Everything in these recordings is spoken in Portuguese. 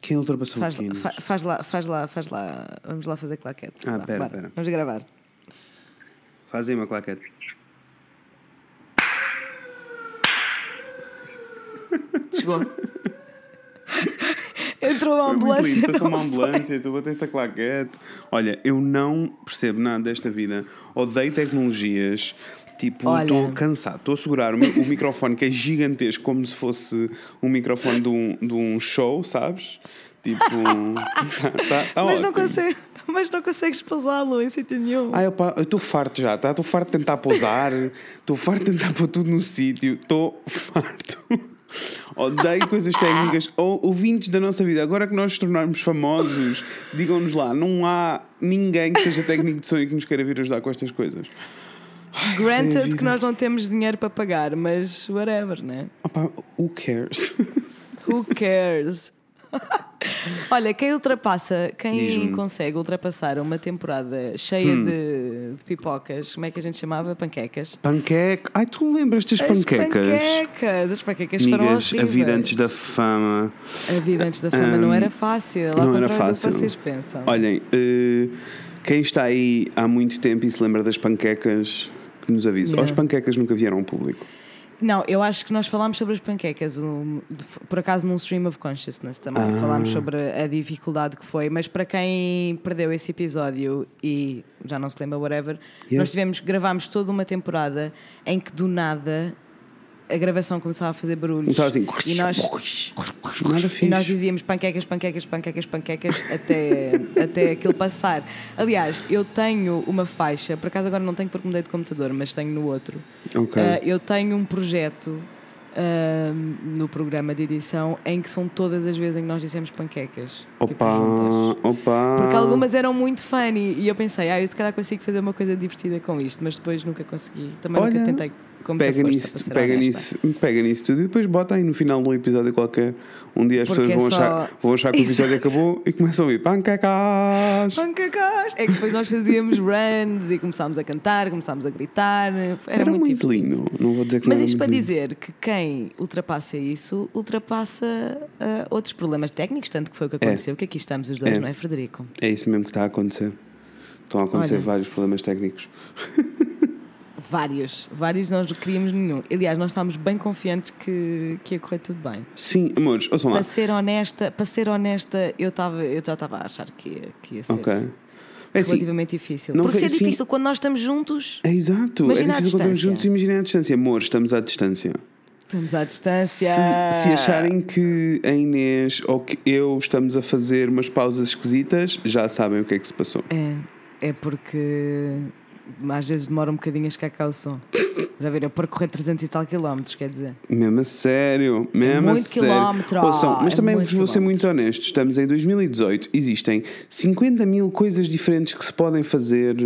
Quem ultrapassou Faz, o fa- faz lá, faz lá, faz lá. Vamos lá fazer claquete. Ah, Vá, pera, bora. pera. Vamos gravar. Faz aí uma claquete. Chegou. Entrou a Foi muito ambulância. lindo, passou uma foi? ambulância, tu bateste a claquete. Olha, eu não percebo nada desta vida. Odeio tecnologias. Tipo, estou cansado. Estou a segurar o, o microfone que é gigantesco, como se fosse um microfone de um, de um show, sabes? Tipo. tá, tá, tá Mas não consegue, mas não consegues pousá-lo em sítio nenhum. Ai, opa, eu estou farto já, tá? Estou farto de tentar pousar, estou farto de tentar pôr tudo no sítio, estou farto. Odeio coisas técnicas. Ou ouvintes da nossa vida, agora que nós nos tornarmos famosos, digam-nos lá, não há ninguém que seja técnico de e que nos queira vir ajudar com estas coisas. A Granted vida. que nós não temos dinheiro para pagar, mas whatever, né? Opa, who cares? Who cares? Olha, quem ultrapassa, quem consegue ultrapassar uma temporada cheia Hum. de, de pipocas, como é que a gente chamava? Panquecas? Panqueca. Ai, tu lembras das As panquecas? panquecas! As panquecas foram Amigas, a horríveis. vida antes da fama. A vida antes da fama não era fácil, ao não era fácil. do que vocês pensam. Olhem, eh, quem está aí há muito tempo e se lembra das panquecas, que nos avise. Yeah. Ou as panquecas nunca vieram ao público. Não, eu acho que nós falámos sobre as panquecas, um, de- por acaso num stream of consciousness também. Ah. Falámos sobre a dificuldade que foi, mas para quem perdeu esse episódio e já não se lembra, whatever, Yeah. nós tivemos, gravámos toda uma temporada em que do nada a gravação começava a fazer barulhos. Estava assim. E nós, e nós dizíamos panquecas, panquecas, panquecas, panquecas até, até aquilo passar. Aliás, eu tenho uma faixa, por acaso agora não tenho porque mudei de computador, mas tenho no outro. Ok. Uh, eu tenho um projeto um, no programa de edição em que são todas as vezes em que nós dissemos panquecas. tipo, opa, juntas. opa. Porque algumas eram muito funny e eu pensei, ah, eu se calhar consigo fazer uma coisa divertida com isto, mas depois nunca consegui. Também Olha, nunca tentei com Pega nisso, pega, honesta. nisso, pega nisso tudo e depois bota aí no final de um episódio qualquer. Um dia as Porque pessoas vão, é só- achar, vão achar que o episódio Exato. acabou e começam a ouvir panquecas. Panquecas! É que depois nós fazíamos runs e começámos a cantar, começámos a gritar. Era, Era muito, divertido. lindo. Não vou dizer que Mas não isto para muito lindo. dizer que quem ultrapassa isso, ultrapassa ah, outros problemas técnicos, tanto que foi o que aconteceu, que aqui estamos os dois, É. não é, Frederico? É isso mesmo que está a acontecer. Estão a acontecer Olha. vários problemas técnicos. Vários, vários nós não queríamos nenhum. Aliás, nós estávamos bem confiantes que, que ia correr tudo bem. Sim, amores, ouçam lá. Para ser honesta, para ser honesta, eu, estava, eu já estava a achar que ia, que ia ser Ok. É assim, relativamente difícil. não Porque se é assim- difícil quando nós estamos juntos, É exato. Imagina é difícil quando estamos juntos, imaginem à distância. Amor, estamos à distância. estamos à distância. Se, se acharem que a Inês ou que eu estamos a fazer umas pausas esquisitas, já sabem o que é que se passou. É, é porque às vezes demora um bocadinho a cá o som. Já viram? Para correr 300 e tal quilómetros, quer dizer. Mesmo a sério, mesmo muito a sério. quilómetro, Ouçam, mas é também vos vou ser muito honesto. Estamos em 2018, existem 50 mil coisas diferentes que se podem fazer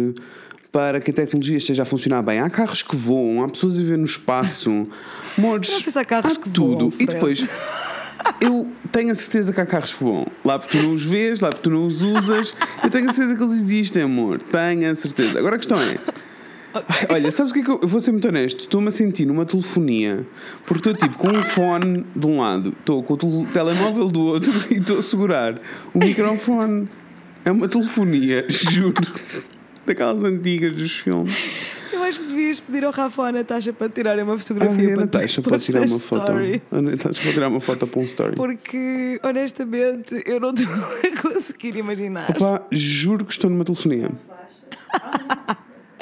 para que a tecnologia esteja a funcionar bem. Há carros que voam, há pessoas a viver no espaço. Amores, Não sei se há carros que tudo. voam, e depois, eu tenho a certeza que há carros que voam. Lá porque tu não os vês, lá porque tu não os usas. Eu tenho a certeza que eles existem, amor. Tenho a certeza. Agora a questão é. Olha, sabes o que é que eu, eu vou ser muito honesto? Estou-me a sentir numa telefonia porque estou tipo com um fone de um lado, estou com o tel- telemóvel do outro e estou a segurar o microfone. É uma telefonia, juro. Daquelas antigas dos filmes. Eu acho que devias pedir ao Rafa ou à Natasha para tirarem uma Ah, fotografia e a para Natasha para tirar uma foto. A Natasha pode tirar uma foto para um story. Porque, honestamente, eu não estou a conseguir imaginar Opa, juro que estou numa telefonia.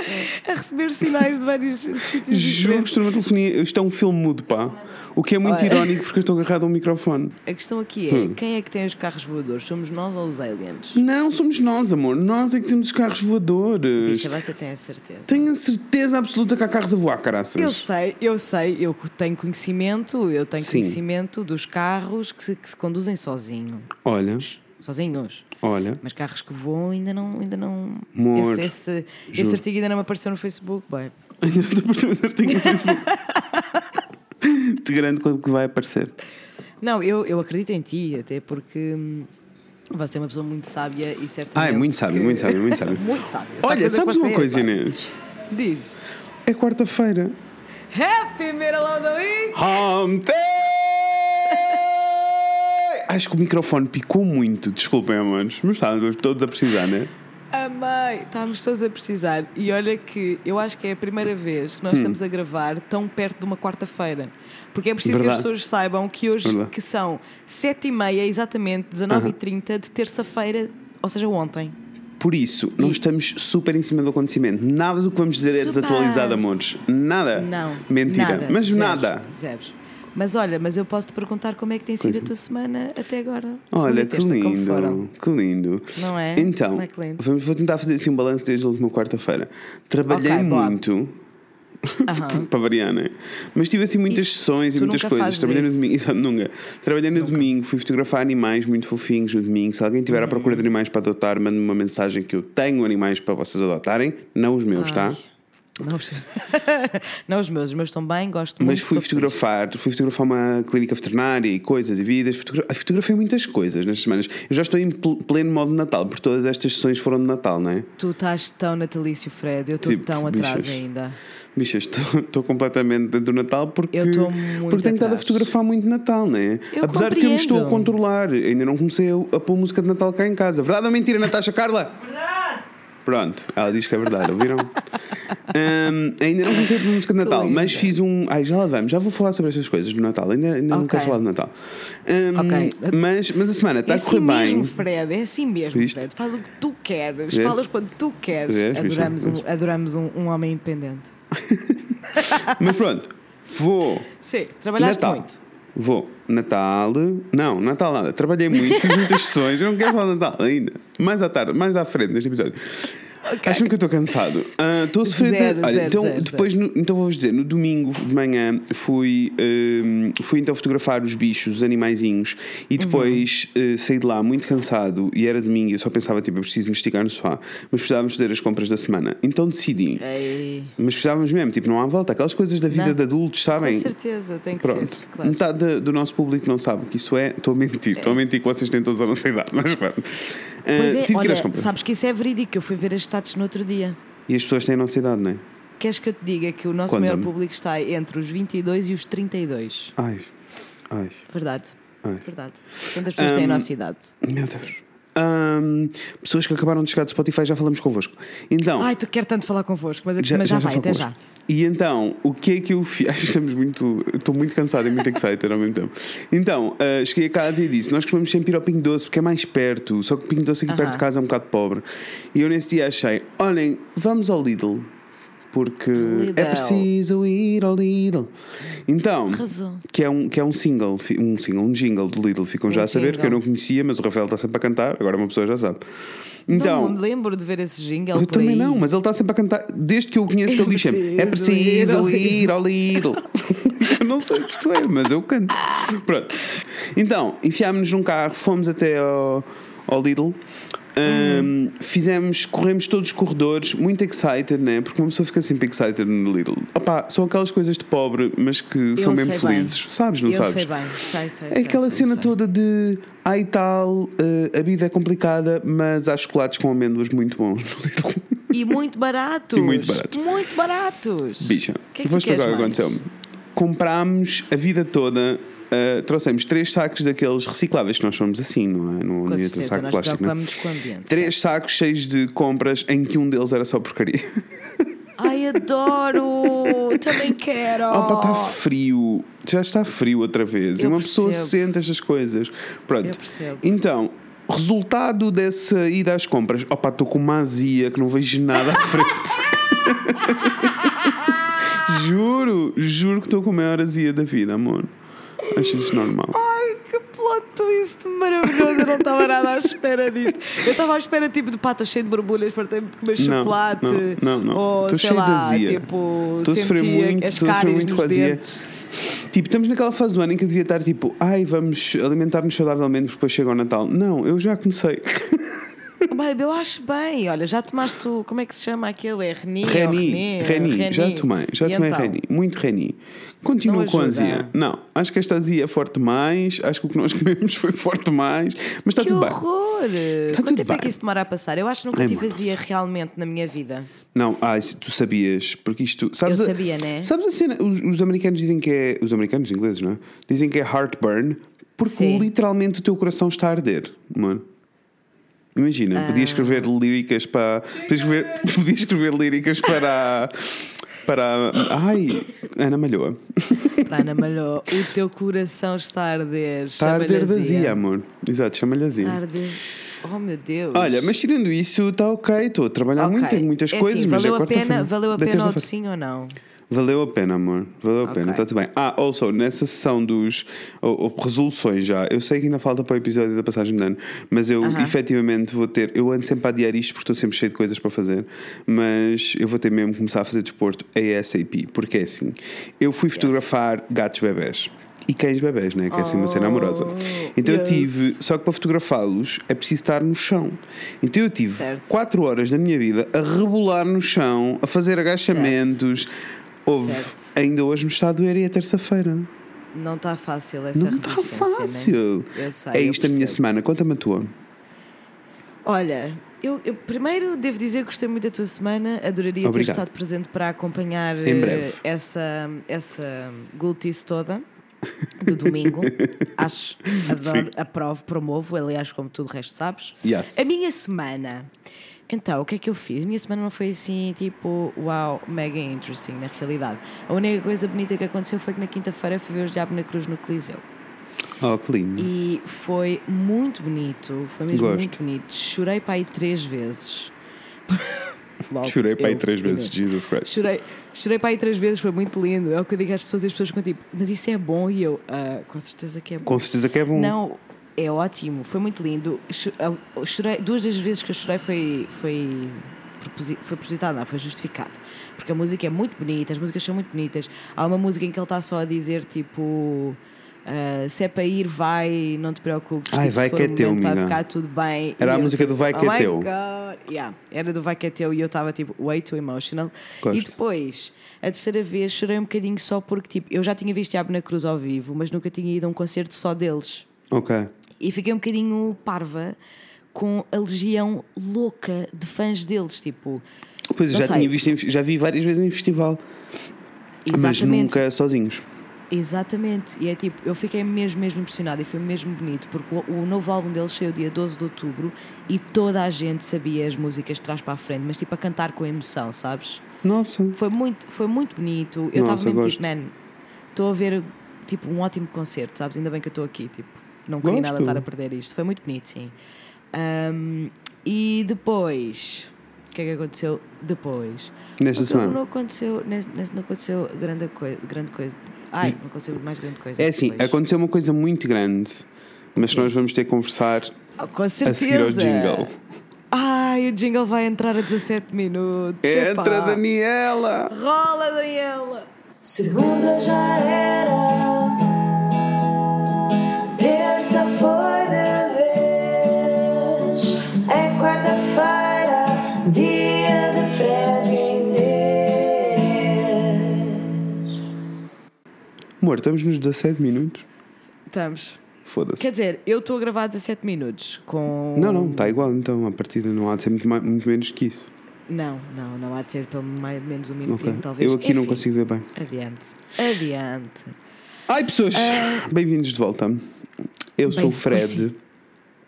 a receber sinais de vários sítios Juro que estou numa telefonia. Isto é um filme mudo, pá. O que é muito Olha. irónico porque eu estou agarrado a um microfone. A questão aqui é: Hum. quem é que tem os carros voadores? Somos nós ou os aliens? Não, somos nós, amor. Nós é que temos os carros voadores. Bicha, você tem a certeza. Tenho a certeza absoluta que há carros a voar, caraças. Eu sei, eu sei, eu tenho conhecimento, eu tenho Sim. conhecimento dos carros que se, que se conduzem sozinho, Olha, sozinhos. olha. Mas carros que voam ainda não. Ainda não Amor, esse, esse, esse artigo ainda não me apareceu no Facebook, babe. Ainda estou a perceber se artigo no Facebook. Te garanto quando que vai aparecer. Não, eu, eu acredito em ti, até porque hum, você é uma pessoa muito sábia e certamente. Ah, é muito sábio, que- muito sábio, muito sábio. muito sábio. Olha, sabes uma é, coisa, sabe? Inês? Diz. É quarta-feira. Happy Middle of the Week! Hump Day! Acho que o microfone picou muito, desculpem, amores, mas estávamos todos a precisar, não é? Amei! Estávamos todos a precisar. E olha que eu acho que é a primeira vez Hum. que nós estamos a gravar tão perto de uma quarta-feira. Porque é preciso que Verdade. as pessoas saibam que hoje, Verdade. que são 7h30, exatamente 19h30 de terça-feira, ou seja, ontem. Por isso, nós estamos super em cima do acontecimento. Nada do que vamos dizer é Super. desatualizado, amores. Nada. Não. Mentira. Nada. Mas Zeros. nada. Zeros. Mas olha, mas eu posso te perguntar como é que tem sido a tua semana até agora. Olha, que lindo, que lindo. Não é? Então, Não é lindo? vamos, vou tentar fazer assim um balanço desde a última quarta-feira. Trabalhei Ok, boa. muito, Aham. para variar, né? Mas tive assim muitas Isso, sessões e muitas nunca coisas. Trabalhei no domingo, exato, nunca. Trabalhei no domingo, fui fotografar animais muito fofinhos no domingo. Se alguém tiver à procura de animais para adotar, mande-me uma mensagem que eu tenho animais para vocês adotarem, não os meus, tá? Não os, não os meus, os meus estão bem, gosto Mas muito. fui estou feliz. fotografar, fui fotografar uma clínica veterinária e coisas e vidas. Fotogra ah, fotografei muitas coisas nestas semanas. Eu já estou em pl- pleno modo de Natal, porque todas estas sessões foram de Natal, não é? Tu estás tão natalício, Fred, eu estou Tipo, tão atrás bichas. ainda. Bichas, estou, completamente dentro do Natal porque, Eu porque tenho estado a atrás. fotografar muito Natal, não é? Eu Apesar de que eu me estou a compreendo. controlar, ainda não comecei a, a pôr música de Natal cá em casa. Verdade ou mentira, Natasha Carla? Verdade! Pronto, ela diz que é verdade, ouviram? Hum, ainda não comecei a pôr música de Natal, linda. mas fiz um. Ai, já lá vamos, já vou falar sobre estas coisas do Natal, ainda, ainda não Ok. quero falar de Natal. Hum, Ok. mas, mas a semana está é a correr assim bem. mesmo, Fred, é assim mesmo, Viste? Fred. Faz o que tu queres, falas quando tu queres. Bicha? adoramos um, adoramos um, um homem independente. Mas pronto, vou. Sim, trabalhaste Natal. muito. Vou. Natal. Não, Natal nada. Trabalhei muito, muitas sessões. Eu não quero falar Natal ainda. Mais à tarde, mais à frente neste episódio. Acham que eu estou cansado? Ah, Estou a sofrer. de- Zero, Olha, zero, então, zero, depois, no- então vou-vos dizer: no domingo de manhã fui, hum, fui então fotografar os bichos, os animaizinhos, e depois eh, saí de lá muito cansado. E era domingo e eu só pensava, tipo, eu preciso me esticar no sofá. Mas precisávamos fazer as compras da semana. Então decidi. Ei, Mas precisávamos mesmo, tipo, não há volta. Aquelas coisas da vida Não. de adultos, com sabem? certeza, tem que Pronto, ser. Claro. metade do nosso público não sabe o que isso é. Estou a mentir, estou a mentir que vocês têm todos a nossa idade, mas pronto. Ah, Pois é, às olha, sabes que isso é verídico. Eu fui ver as status no outro dia. E as pessoas têm a nossa idade, não é? Queres que eu te diga que o nosso maior público está entre os 22 e os 32? Ai, ai, Verdade. ai. Verdade. Quantas pessoas têm a nossa idade? Meu Deus. Ahm, pessoas que acabaram de chegar do Spotify, já falamos convosco. Então, Ai, tu quero tanto falar convosco, mas, mas já, vai, falo até já. E então, o que é que eu fiz? Estamos muito. Estou muito cansado e muito excited ao mesmo tempo. Então, ah, cheguei a casa e disse: Nós costumamos sempre ir ao Pingo Doce porque é mais perto, só que o Pingo Doce aqui perto de casa é um bocado pobre. E eu nesse dia achei: Olhem, vamos ao Lidl. Porque Lidl. é preciso ir ao Lidl. Então, que é um, que é um single, um single, um jingle do Lidl. Ficam já Um a saber que eu jingle. não conhecia, mas o Rafael está sempre a cantar, agora uma pessoa já sabe. Então, não me lembro de ver esse jingle eu também aí. não, mas ele está sempre a cantar. Desde que eu o conheço, que ele diz sempre: É preciso ir ao Lidl. eu não sei o que isto é, mas eu canto. Pronto. Então, enfiámos-nos num carro, fomos até ao, ao Lidl. Ahm, Fizemos, corremos todos os corredores, muito excited, né? Porque uma pessoa fica sempre excited no Lidl. Opa, são aquelas coisas de pobre, mas que são mesmo sei bem. felizes. Sabes, não eu sabes? sei bem, sei, sei. É aquela sei, cena sei. toda de ai tal, eh, a vida é complicada, mas há chocolates com amêndoas muito bons no Lidl. E muito baratos. E muito baratos. Muito baratos. Bicha, que é que vou explicar o que aconteceu. Comprámos a vida toda, eh, trouxemos três sacos daqueles recicláveis, que nós somos assim, não é? No Com certeza, saco nós plástico, não é? preocupamos com o ambiente. Três sacos cheios de compras em que um deles era só porcaria. Ai, adoro! Também quero! Opa, está frio. Já está frio outra vez. e Eu uma pessoa percebo. sente estas coisas. Pronto. Eu percebo. Então, resultado dessa ida às compras. Opa, estou com uma azia que não vejo nada à frente. juro, juro que estou com a maior azia da vida, amor. Acho isso normal. Ai, que plot twist maravilhoso! Eu não estava nada à espera disto. Eu estava à espera tipo de pata cheio de borbulhas, fartei-me de comer Não, chocolate. não, não, não. Ou sei cheio de lá, azia. tipo, sofrer sentia muito, as cáries muito nos dentes. Tipo, estamos naquela fase do ano em que eu devia estar tipo, ai, vamos alimentar-nos saudavelmente porque depois chega o Natal. Não, eu já comecei. Babe, eu acho bem. Olha, já tomaste o. Como é que se chama aquele? É Reni? Reni, Reni, Reni? já tomei, já E tomei então? Reni, muito Reni. Continuo com a azia. Não, acho que esta azia é forte mais, acho que o que nós comemos foi forte mais, mas está Que tudo bem. horror! Tá Quanto tudo tempo é bem. que isso demora a passar? Eu acho que nunca Ai, tive azia realmente na minha vida. Não, se tu sabias, porque isto. Sabes Eu sabia, né? Sabes a cena? Os, os americanos dizem que é. Os americanos, ingleses, não é? Dizem que é heartburn Porque Sim. literalmente o teu coração está a arder, mano. Imagina, Ah. podia escrever líricas para. Podia escrever, podia escrever líricas para. Para. Ai, Ana Malhoa. Para Ana Malhou, o teu coração está a arder. Está a arder da Azia. Zia, amor. Exato, chama-lhe Azia. Está a arder. Oh meu Deus. Olha, mas tirando isso, está ok. Estou a trabalhar muito, Ok. tenho muitas É coisas, assim, mas valeu é a pena, valeu a pena o sim ou não? Valeu a pena, amor. Valeu a Ok. pena, está tudo bem. Ah, also, nessa sessão dos oh, oh, resoluções já, eu sei que ainda falta para o episódio da passagem de ano, mas eu Aham. efetivamente vou ter. Eu ando sempre a adiar isto porque estou sempre cheio de coisas para fazer, mas eu vou ter mesmo que começar a fazer desporto ASAP, porque é assim. Eu fui fotografar gatos bebés. E cães bebés, né? Que é assim uma cena amorosa. Então eu yes. tive. Só que para fotografá-los é preciso estar no chão. Então eu tive Certo. 4 horas da minha vida a rebolar no chão, a fazer agachamentos. Houve, Certo. ainda hoje me está a doer e é terça-feira. Não está fácil essa Não está resistência, fácil. Né? Eu sei, é isto a minha semana. Conta-me a tua. Olha, eu, eu primeiro devo dizer que gostei muito da tua semana, adoraria Obrigado. ter estado presente para acompanhar eh, essa, essa glutice toda do domingo. Acho, adoro, aprovo, promovo, aliás, como tu de resto sabes. Yes. A minha semana. Então, o que é que eu fiz? Minha semana não foi assim, tipo, uau, mega interesting, na realidade. A única coisa bonita que aconteceu foi que na quinta-feira fui ver os Diabo na Cruz no Coliseu. Oh, que lindo. E foi muito bonito, foi mesmo Gosto. muito bonito. Chorei para aí três vezes. Logo, Chorei para aí três vezes, Inês. Jesus Christ. Chorei, chorei para aí três vezes, foi muito lindo. É o que eu digo às pessoas e as pessoas ficam tipo, mas isso é bom? E eu, "Ah, com certeza que é bom. Com certeza que é bom. Não, é ótimo, foi muito lindo. Chorei, duas das vezes que eu chorei foi, foi, foi propositado, não, foi justificado. Porque a música é muito bonita, as músicas são muito bonitas. Há uma música em que ele está só a dizer tipo. ah, se é para ir, vai, não te preocupes. Ai, tipo, vai que é teu, momento, vai ficar tudo bem. Era E a eu, música do Vai oh que é my teu. Yeah, era do Vai que é teu e eu estava tipo, way too emotional. Gosto. E depois, a terceira vez, chorei um bocadinho só porque tipo, eu já tinha visto Diabo na Cruz ao vivo, mas nunca tinha ido a um concerto só deles. Ok. E fiquei um bocadinho parva com a legião louca de fãs deles, tipo. Pois já sei. tinha visto, já vi várias vezes em festival, mas Exatamente. nunca sozinhos. Exatamente. E é tipo, eu fiquei mesmo, mesmo impressionada e foi mesmo bonito, porque o, o novo álbum deles saiu dia 12 de outubro e toda a gente sabia as músicas de trás para a frente, mas tipo a cantar com emoção, sabes? Nossa. Foi muito, foi muito bonito. Eu estava mesmo gosto. tipo, man, estou a ver tipo um ótimo concerto, sabes? Ainda bem que eu estou aqui, tipo, não queria nada Gosto. estar a perder isto. Foi muito bonito, sim. Ahm, e depois, o que é que aconteceu depois? Nesta Não- semana. Não aconteceu, não aconteceu grande coisa, grande coisa. Ai, não aconteceu mais grande coisa. É assim, depois. aconteceu uma coisa muito grande, mas nós vamos ter que conversar Ah, com a certeza. seguir ao jingle. Ai, o jingle vai entrar a 17 minutos. Entra, Epá. Daniela! Rola, Daniela! Segunda já era, Amor, estamos nos 17 minutos. Estamos. Foda-se. Quer dizer, eu estou a gravar 17 minutos com. Não, não, está igual então. A partida não há de ser muito, mais- muito menos que isso. Não, não, não há de ser pelo mais menos um minutinho, talvez. Eu aqui não Enfim, consigo ver bem. Adiante. Adiante. Ai, pessoas! Bem-vindos de volta. Eu sou. Bem, o Fred assim.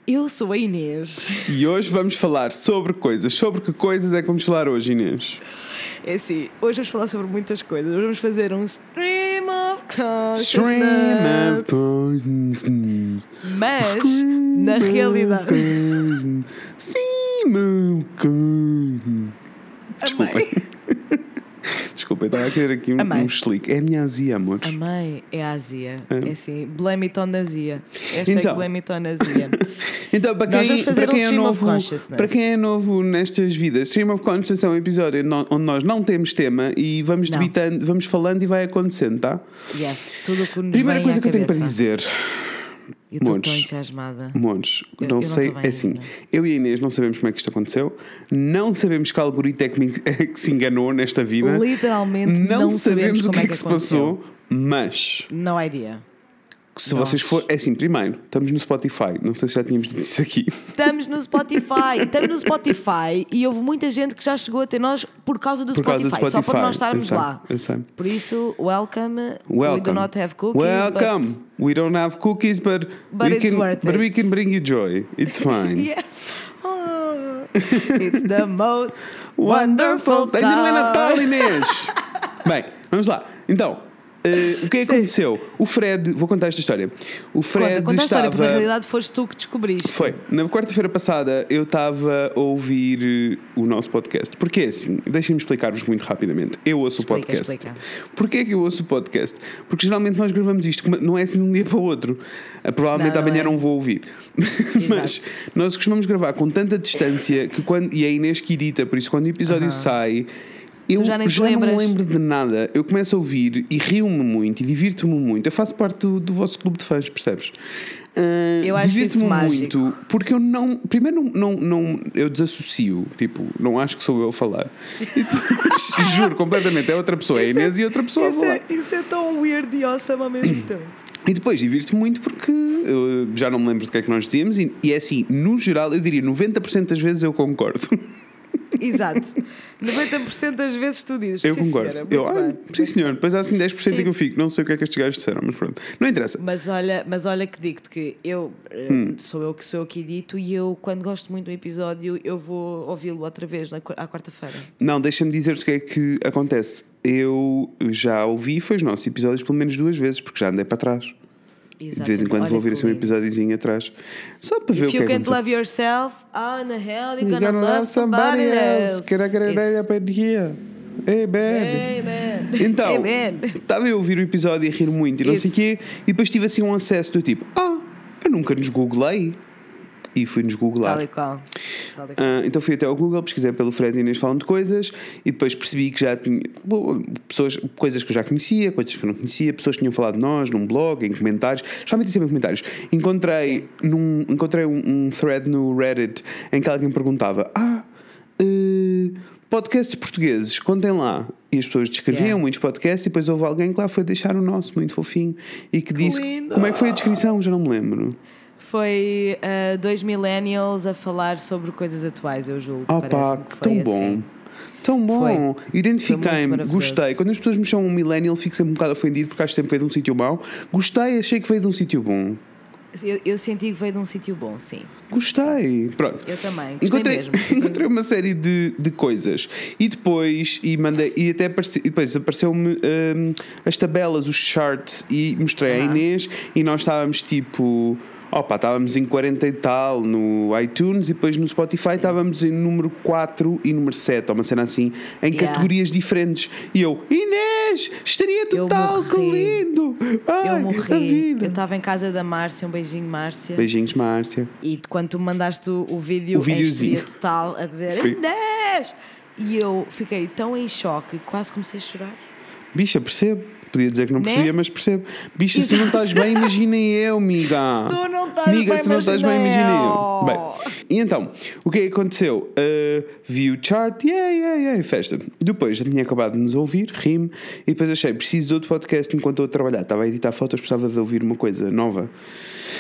Eu sou a Inês. e hoje vamos falar sobre coisas. Sobre que coisas é que vamos falar hoje, Inês? É assim, hoje vamos falar sobre muitas coisas. Hoje vamos fazer um stream of Stream of consciousness. consciousness. Mas, na realidade. Stream of consciousness. Desculpem, estava a querer aqui um, Amei. um slick. É a minha azia, amores. A mãe é a azia. É assim, blame it on azia. Hashtag Então. blame it on azia. Então, para quem, para quem um é novo, para quem é novo nestas vidas, Stream of Consciousness é um episódio onde nós não temos tema e vamos Não. debitando, vamos falando e vai acontecendo, tá? Yes, tudo o que nos Primeira coisa que eu tenho para cabeça. dizer, Eu estou tão entusiasmada. Montes, Eu- não eu não sei, bem é assim, ainda. eu e a Inês não sabemos como é que isto aconteceu, não sabemos que algoritmo é que, me- é que se enganou nesta vida, Literalmente não, não, sabemos, o como que é é que, que se aconteceu. passou, mas No idea. Se Nós. vocês for, é assim, primeiro, estamos no Spotify. Não sei se já tínhamos dito isso aqui. Estamos no Spotify, estamos no Spotify e houve muita gente que já chegou até nós por causa do, Por causa do Spotify, só por Spotify, nós estarmos eu sei, lá. eu sei. Por isso, welcome. We Welcome. do not have cookies. Welcome. But We don't have cookies, but, But we it's can, but we can bring you joy. It's fine. Yeah. Oh, it's the most Wonderful. wonderful Ainda não é Natal, time. Inês. Bem, vamos lá. Então, eh, o que é que aconteceu? O Fred, vou contar esta história. O Fred Conta, conta a história, porque na estava. realidade foste tu que descobriste. Foi. Na quarta-feira passada eu estava a ouvir eh, o nosso podcast. Porque é assim, deixem-me explicar-vos muito rapidamente. Eu ouço Explica, o podcast. explica. Porquê é que eu ouço o podcast? Porque geralmente nós gravamos isto, não é assim de um dia para o outro. Ah, Provavelmente Não, não amanhã é. não vou ouvir. Mas nós costumamos gravar com tanta distância que quando. E é a Inês que edita, por isso quando o episódio sai. Eu já nem te não me lembro de nada. Eu começo a ouvir e rio-me muito e divirto-me muito. Eu faço parte do, do vosso clube de fãs, percebes? Ah, Eu acho isso mágico. muito porque eu não. Primeiro, não, não, não- eu desassocio. Tipo, não acho que sou eu a falar. E depois, juro completamente, é outra pessoa, é a é- Inês e outra pessoa a Isso falar. é, isso é tão weird e awesome ao mesmo tempo. E depois divirto-me muito porque eu já não me lembro do que é que nós dizíamos e, e é assim, no geral, eu diria 90% das vezes eu concordo. Exato. 90% das vezes tu dizes. Eu sim, concordo. senhora, eu, ah, sim, senhor. Depois há assim 10% Sim. que eu fico. Não sei o que é que estes gajos disseram, mas pronto. Não interessa. Mas olha, mas olha que digo-te que eu eh, Hum. sou eu que sou eu que edito e eu, quando gosto muito do episódio, eu vou ouvi-lo outra vez na, à quarta-feira. Não, deixa-me dizer-te o que é que acontece. Eu já ouvi, foi os nossos episódios pelo menos duas vezes, porque já andei para trás. De vez em quando vou ouvir assim um episódiozinho atrás. Só para ver o If que you é que can't acontece. love yourself, how in the hell you You gonna, love somebody else? Can I get a Isso. up in here? Hey, baby. Amen. Então, estava eu a ouvir o episódio e a rir muito e não sei o Isso. quê, e depois tive assim um acesso do tipo: Ah, eu nunca nos googlei. E fui-nos googlar. Tal e qual. Tal e qual. Ah, então fui até ao Google, pesquisei pelo Fred e Inês falam de coisas e depois percebi que já tinha bom, pessoas, coisas que eu já conhecia, coisas que eu não conhecia, pessoas que tinham falado de nós num blog, em comentários, geralmente sempre em comentários. Encontrei, num, encontrei um, um thread no Reddit em que alguém perguntava: Ah, eh, podcasts portugueses, contem lá. E as pessoas descreviam Yeah. muitos podcasts e depois houve alguém que lá foi deixar o nosso, muito fofinho, e que disse: lindo! Como é que foi a descrição? Já não me lembro. Foi ah, dois millennials a falar sobre coisas atuais, eu julgo. Parece-me pá, que foi tão assim. bom. Tão bom. Identifiquei-me, gostei. Quando as pessoas me chamam um millennial, fico sempre um bocado ofendido porque acho que sempre veio de um sítio mau. Gostei, achei que veio de um sítio bom. Eu, eu senti que veio de um sítio bom, sim. Gostei. Pronto. Eu também. Gostei Encontrei, mesmo. encontrei uma série de, de coisas e depois e mandei e até apareci, depois apareceu-me hum, as tabelas, os charts e mostrei à Aham. Inês e nós estávamos tipo opa, estávamos em 40 e tal no iTunes e depois no Spotify estávamos em número 4 e número 7, ou uma cena assim, em Yeah. categorias diferentes. E eu, Inês, estaria total, que lindo! Ai, Eu morri. Eu estava em casa da Márcia, um beijinho, Márcia. Beijinhos, Márcia. E quando tu mandaste o, o vídeo O videozinho. histeria total a dizer Sim. 10! E eu fiquei tão em choque que quase comecei a chorar. Bicha, percebo. Podia dizer que não Né? percebia, mas percebo. Bicha, se não estás bem, imagina eu, miga. Se tu não estás Miga, bem, se não estás bem, imagina eu. Bem, e então, o que é que aconteceu? Uh, vi o chart, yeah, yeah, yeah, festa. Depois já tinha acabado de nos ouvir, ri-me, e depois achei, preciso de outro podcast enquanto estou a trabalhar. Estava a editar fotos, precisava de ouvir uma coisa nova.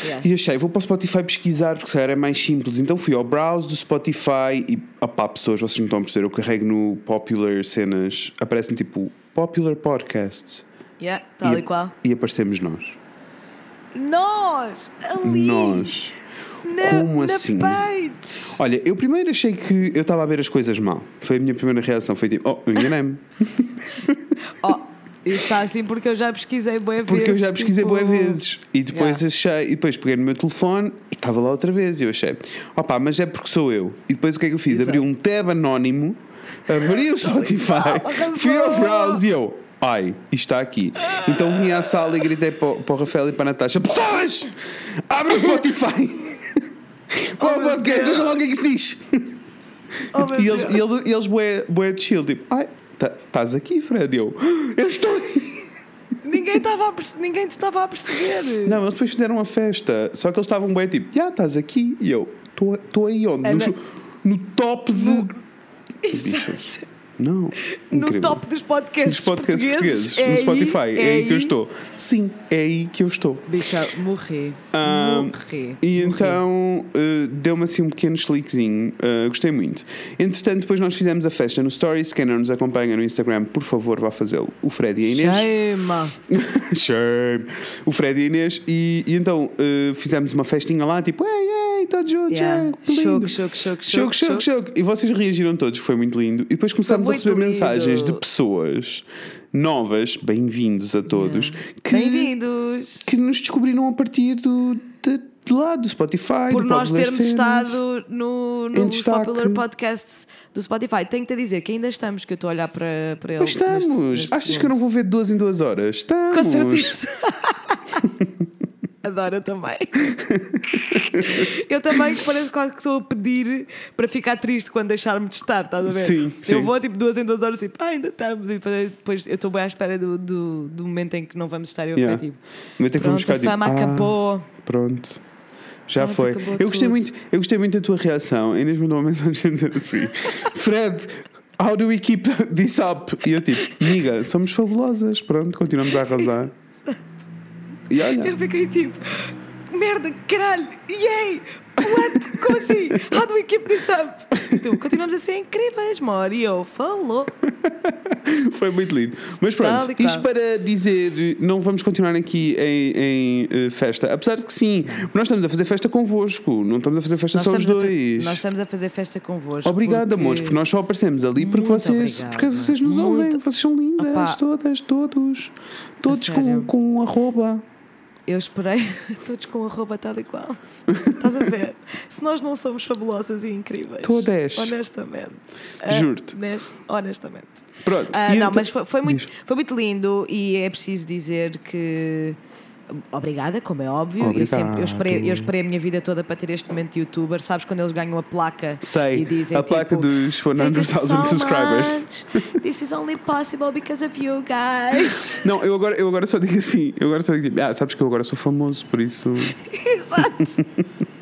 Yeah. E achei, vou para o Spotify pesquisar, porque se calhar é mais simples. Então fui ao browse do Spotify e, opá, pessoas, vocês não estão a perceber, eu carrego no Popular Cenas, aparece-me tipo Popular Podcasts. Yeah, tal e, qual. E aparecemos nós. Nós! Ali! Nós. Na, Como assim? page! Olha, eu primeiro achei que eu estava a ver as coisas mal. Foi a minha primeira reação. Foi tipo, oh, enganei-me. Oh, está assim porque eu já pesquisei boa vezes. Porque eu já pesquisei tipo... boas vezes. E depois Yeah. achei, e depois peguei no meu telefone e estava lá outra vez. E eu achei, opá, mas é porque sou eu. E depois o que é que eu fiz? Exato. Abri um tab anónimo, abri o Spotify, fui ao browse e eu. Ai, está aqui. Então vim à sala e gritei para, o- para o Rafael e para a Natasha: Pessoas, abre o Spotify! Qual Oh, o podcast? Vejam lá o que é que se diz. Oh, E eles, eles, eles bué, bué chill, tipo, ai, tá- estás aqui, Fred? Eu, eu estou aí. Ninguém, estava a Ninguém te estava a perceber. Não, eles depois fizeram uma festa, só que eles estavam bem tipo, já estás aqui. E eu, estou aí onde? No, Ana- ju- no top de. Exato. Não. No Incrível. top dos podcasts, dos podcasts portugueses, é no aí, Spotify. É, aí que eu aí. estou. Sim, é aí que eu estou. Bicha, morrer. Ah, morrer. E morrer. então uh, deu-me assim um pequeno slickzinho, uh, gostei muito. Entretanto, depois nós fizemos a festa no Stories. Quem não nos acompanha no Instagram, por favor, vá fazê-lo. O Fred e a Inês. Shame. Shame. O Fred e a Inês. E, e então uh, fizemos uma festinha lá, tipo, ei, ei, todos juntos, Yeah. que lindo. Choco, choco, choco, Choco, choco, choco. E vocês reagiram todos, foi muito lindo. E depois começámos a receber lindo. mensagens de pessoas novas, bem-vindos a todos, que, Bem-vindos. que nos descobriram a partir do, de, de lá do Spotify. Por do nós termos Cenas. estado no, destaque. Popular Podcasts do Spotify. Tenho-te a dizer que ainda estamos, que eu estou a olhar para, para ele. Pois estamos. neste- neste Achas que eu não segundo. vou ver de duas em duas horas? Estamos. Com certeza. Adoro também. Eu também, parece quase que estou a pedir para ficar triste quando deixar-me de estar, estás a ver? Sim, sim. Eu vou tipo duas em duas horas, tipo, ah, ainda estamos. E depois, depois eu estou bem à espera do, do, do momento em que não vamos estar. E eu Yeah. fico tipo, pronto, a ficar, tipo, fama ah, acabou. Pronto. Já Pronto, foi. Eu gostei, muito, eu gostei muito da tua reação. A Inês mandou uma mensagem a dizer assim: Fred, how do we keep this up? E eu tipo, amiga, somos fabulosas. Pronto, continuamos a arrasar. E olha, Eu fiquei tipo, merda, caralho, yay! What? Como assim? How do we keep this up? Tu, continuamos a ser incríveis, Mario. Falou. foi muito lindo. Mas pronto, Tal isto para dizer, não vamos continuar aqui em, em, eh, festa. Apesar de que sim, nós estamos a fazer festa convosco, não estamos a fazer festa só os dois. nós estamos a fazer festa convosco. Obrigado, porque... amores, porque nós só aparecemos ali porque Muito vocês, porque vocês nos ouvem. Muito- Vocês são lindas, Opá. todas, todos. Todos com, com um arroba. Eu esperei todos com a roupa tal e qual. Estás a ver? Se nós não somos fabulosas e incríveis. Todas. Honestamente. Juro-te. Honest- honestamente. Pronto. Ah, não, então- mas foi, foi muito, Diz. foi muito lindo e é preciso dizer que. Obrigada, como é óbvio. Eu, sempre, eu, esperei, eu esperei a minha vida toda para ter este momento de youtuber. Sabes quando eles ganham a placa Sei, e dizem a placa tipo, dos 100,000 "Thank you so subscribers." much. This is only possible because of you guys. Não, eu agora, eu agora só digo assim. Eu agora só digo, ah, sabes que eu agora sou famoso, por isso. Exato.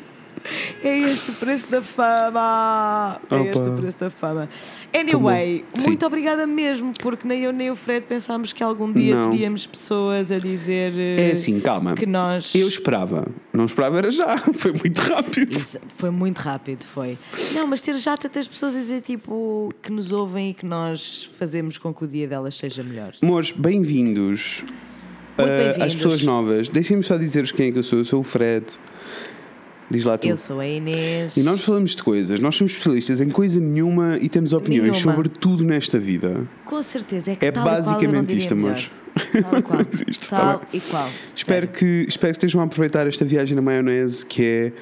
É este o preço da fama. É Opa. este o preço da fama. Anyway, muito obrigada mesmo, porque nem eu nem o Fred pensámos que algum dia Não. teríamos pessoas a dizer É eh, assim, calma. que nós. Eu esperava. Não esperava, era já. Foi muito rápido. Exato, Foi muito rápido, foi. Não, mas ter já tantas pessoas a dizer tipo que nos ouvem e que nós fazemos com que o dia delas seja melhor. Amores, bem-vindos. Muito ah, bem-vindos. às pessoas novas. Deixem-me só dizer-vos quem é que eu sou. Eu sou o Fred. Diz lá tu. Eu sou a Inês. E nós falamos de coisas, nós somos especialistas em coisa nenhuma e temos opiniões Nenhuma. sobre tudo nesta vida. Com certeza, é que É basicamente isto, amores. Tal e qual. Isto tal e qual. Espero Sério. que, espero que estejam a aproveitar esta viagem na maionese que é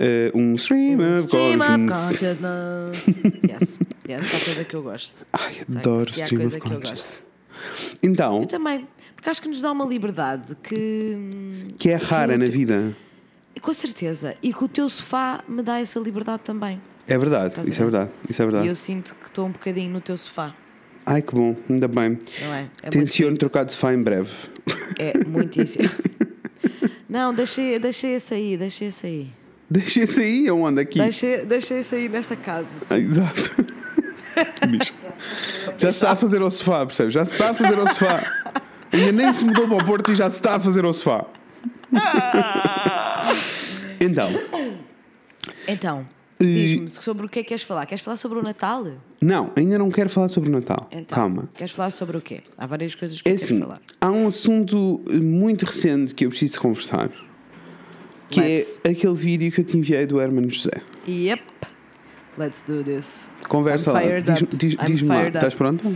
eh, um stream of Stream of consciousness. consciousness. yes, yes, é a coisa que eu gosto. Ai, Sabe? adoro há stream coisa of que eu consciousness. gosto. Então, Eu também, porque acho que nos dá uma liberdade que. que é rara que- na vida. Com certeza. E que o teu sofá me dá essa liberdade também. É verdade, isso é ver? verdade, isso é E verdade. eu sinto que estou um bocadinho no teu sofá, Ai que bom, ainda bem. não é? É Tenciono trocar de sofá em breve. É muitíssimo. Não, deixei, deixei esse aí, deixei esse aí. Deixa esse aí, aonde aqui? Deixei, deixei esse aí nessa casa. Ah, Exato. Já se está a fazer ao sofá, percebes? Já se está a fazer ao sofá. Ainda nem se mudou para o Porto e já se está a fazer ao sofá. Então, Então, diz-me sobre o que é que queres falar. Queres falar sobre o Natal? não, ainda não quero falar sobre o Natal. Então, Calma. Queres falar sobre o quê? Há várias coisas que É eu quero assim, falar. há um assunto muito recente que eu preciso conversar. Que Let's. é aquele vídeo que eu te enviei do Hermano José. Yep. Let's do this. Conversa I'm lá. fired Diz- diz- Diz-me lá, up. estás pronta?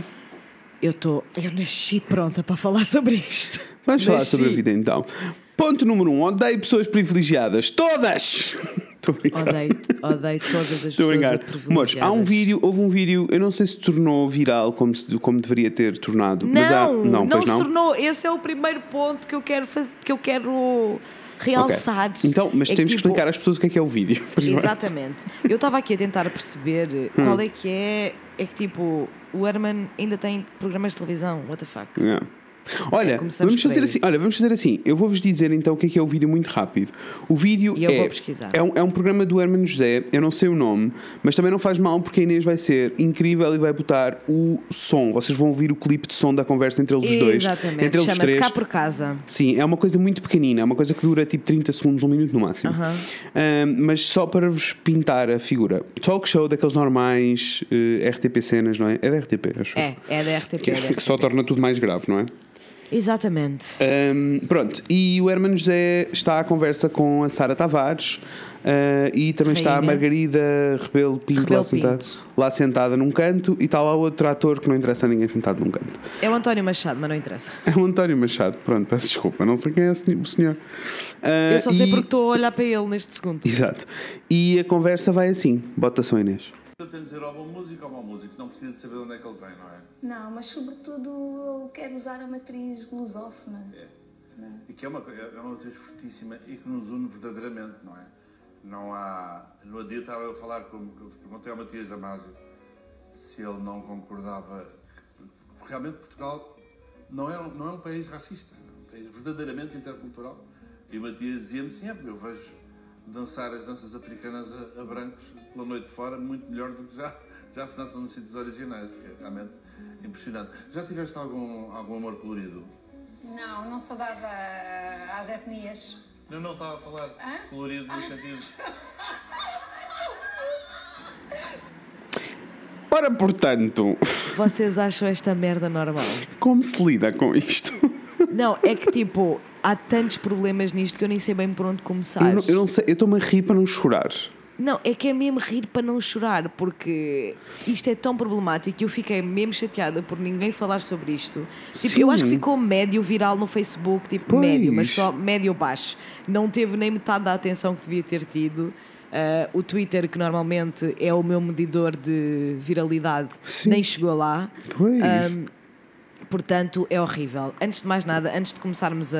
Eu estou. Eu nasci pronta para falar sobre isto. Vamos falar Nasci. sobre a vida então. Ponto número um: odeio pessoas privilegiadas. Todas! Odeio, odeio todas as Estou a pessoas privilegiadas. há um vídeo, houve um vídeo, eu não sei se tornou viral como, se- como deveria ter tornado. Não, mas há, não, não, se não. tornou. Esse é o primeiro ponto que eu quero fazer, que eu quero realçar. Então, mas É temos que tipo, explicar às pessoas o que é que é o vídeo. primeiro. Exatamente. Eu estava aqui a tentar perceber Hum. qual é que é. É que tipo, o Herman ainda tem programas de televisão. What the fuck? Yeah. Olha, começamos vamos fazer assim. Olha, vamos fazer assim. Eu vou-vos dizer então o que é que é o vídeo muito rápido. O vídeo é. É um, é um programa do Hermano José, eu não sei o nome, mas também não faz mal porque a Inês vai ser incrível e vai botar o som. Vocês vão ouvir o clipe de som da conversa entre eles os dois. Exatamente. Entre eles Chama-se três. Cá por Casa. Sim, é uma coisa muito pequenina, é uma coisa que dura tipo 30 segundos, um minuto no máximo. Aham. Ahm, mas só para vos pintar a figura. Talk show daqueles normais, eh, RTP cenas, não é? É da RTP, acho. É, é da RTP. Que, é da que só RTP. torna tudo mais grave, não é? Exatamente. Um, pronto, e o Hermano José está à conversa com a Sara Tavares uh, e também está a Rainha. Margarida Rebelo Pinto, Rebelo lá, sentada, Pinto. lá sentada num canto e está lá outro ator que não interessa a ninguém sentado num canto. É o António Machado, mas não interessa. É o António Machado, pronto, peço desculpa, não sei quem é o senhor. Uh, Eu só sei e- porque estou a olhar para ele neste segundo. Exato. E a conversa vai assim: bota só Inês. Eu tenho de dizer ou boa música ou mau músico, não precisa de saber de onde é que ele vem, não é? Não, mas sobretudo eu quero usar a matriz lusófona. E que é uma, co- é uma matriz fortíssima e que nos une verdadeiramente, não é? Não há. No dia estava eu a falar com. Perguntei ao Matias Damasio se ele não concordava. Realmente Portugal não é, não é um país racista, é um país verdadeiramente intercultural. E o Matias dizia-me sim, é eu vejo dançar as danças africanas a, a brancos pela noite fora muito melhor do que já, já se dançam nos sítios originais, porque é realmente impressionante. Já tiveste algum, algum amor colorido? Não, não sou dada às etnias. Não, não, estava a falar Hã? colorido no sentido. Ora, portanto, Vocês acham esta merda normal? como se lida com isto? Não, é que tipo, há tantos problemas nisto que eu nem sei bem por onde começar. Eu não, eu não sei, eu estou-me a rir para não chorar. Não, é que é mesmo rir para não chorar, porque isto é tão problemático que eu fiquei mesmo chateada por ninguém falar sobre isto. Tipo, Sim. eu acho que ficou médio viral no Facebook, tipo, Pois. médio, mas só médio baixo. Não teve nem metade da atenção que devia ter tido. Ah, o Twitter, que normalmente é o meu medidor de viralidade, Sim. nem chegou lá. Pois. Ahm, portanto, é horrível. Antes de mais nada, antes de começarmos a,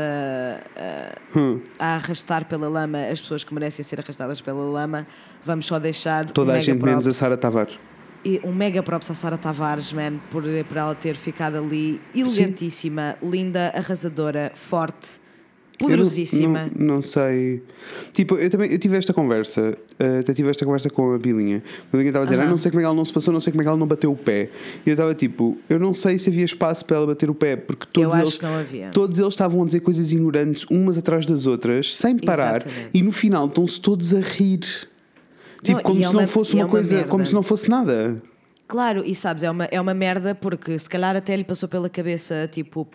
a, Hum. a arrastar pela lama as pessoas que merecem ser arrastadas pela lama, vamos só deixar Toda um a gente menos a Sara Tavares. e um mega props à Sara Tavares, man, por, por ela ter ficado ali elegantíssima, linda, arrasadora, forte, poderosíssima. Não, não sei. Tipo, eu também eu tive esta conversa, eh, até tive esta conversa com a Bilinha. A Bilinha estava a dizer, ah, Aham. não sei como é que ela não se passou, não sei como é que ela não bateu o pé. E eu estava tipo, eu não sei se havia espaço para ela bater o pé, porque todos eles. não. Todos eles estavam a dizer coisas ignorantes umas atrás das outras, sem parar, Exatamente. e no final estão-se todos a rir. Tipo, Não, como se é não uma- fosse e é uma uma coisa, merda. como se não fosse nada. Claro, e sabes, é uma, é uma merda porque se calhar até lhe passou pela cabeça, tipo,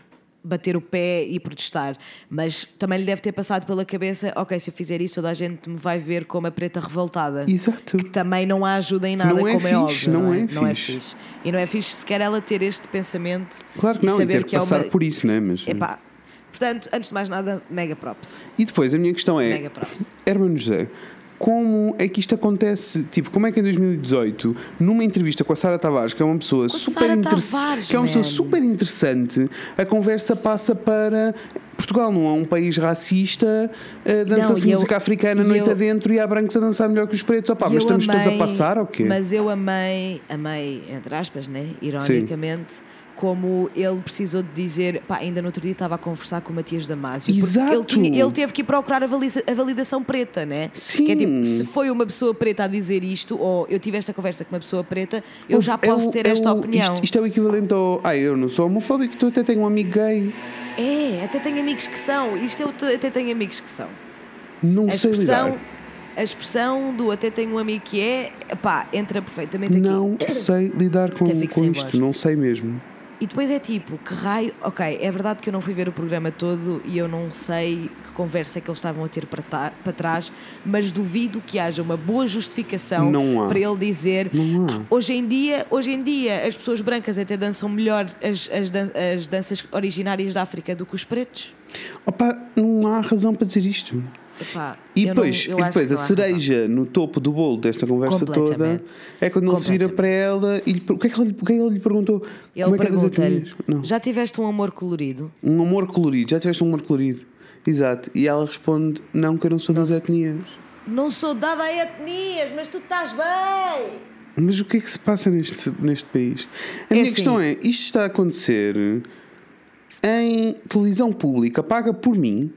bater o pé e protestar, mas também lhe deve ter passado pela cabeça, ok, se eu fizer isso toda a gente me vai ver como a preta revoltada. Exato. Que também não a ajuda em nada, Não é como é fixe, óbvio. não Não, é é, não é fixe. E não é fixe sequer ela ter este pensamento Claro que e não, e saber ter que é passar uma... por isso, né? Mas, Epá, portanto, antes de mais nada, mega props. E depois a minha questão é: Mega props. Hermano José, como é que isto acontece? Tipo, como é que em 2018, numa entrevista com a Sara Tavares, que é uma pessoa Com super interessante, que é uma pessoa super interessante, a conversa passa para Portugal não é um país racista, eh, dança-se e eu- música africana e noite eu- adentro e há brancos a dançar melhor que os pretos. Opá, E mas eu estamos todos a amei- passar ou quê? Mas eu amei, amei, entre aspas, né? Ironicamente. Como ele precisou de dizer, pá, ainda no outro dia estava a conversar com o Matias Damasio, Exato. ele, tinha- ele teve que ir procurar a, valida- a validação preta, né? Sim. Que é tipo, se foi uma pessoa preta a dizer isto, ou eu tive esta conversa com uma pessoa preta, eu já É posso o- ter é esta o- opinião. Isto, isto é o equivalente ao. Ai, eu não sou homofóbico, tu até tenho um amigo gay. É, até tenho amigos que são. Isto eu te- até tenho amigos que são. Não A sei expressão, lidar. a expressão do até tenho um amigo que é, pá, entra perfeitamente aqui. Não sei lidar com, com isto, voz. não sei mesmo. E depois é tipo, que raio. Ok, é verdade que eu não fui ver o programa todo e eu não sei que conversa é que eles estavam a ter para, ta- para trás, mas duvido que haja uma boa justificação para ele dizer Não há. "Ah, hoje em dia, hoje em dia as pessoas brancas até dançam melhor as, as, dan- as danças originárias da África do que os pretos. Opa, não há razão para dizer isto. Epá, E não- depois, eu e depois a não há razão. cereja no topo do bolo desta conversa toda é quando ele se vira para ela e lhe, o, que é que ele, o que é que ele lhe perguntou? Ele Como é que das pergunta-lhe: etnias? Não. Já tiveste um amor colorido? Um amor colorido, já tiveste um amor colorido. Exato. E ela responde: Não, que eu não sou das etnias. Não sou dada a etnias, mas tu estás bem! Mas o que é que se passa neste, neste país? A É minha assim. questão é: isto está a acontecer em televisão pública paga por mim,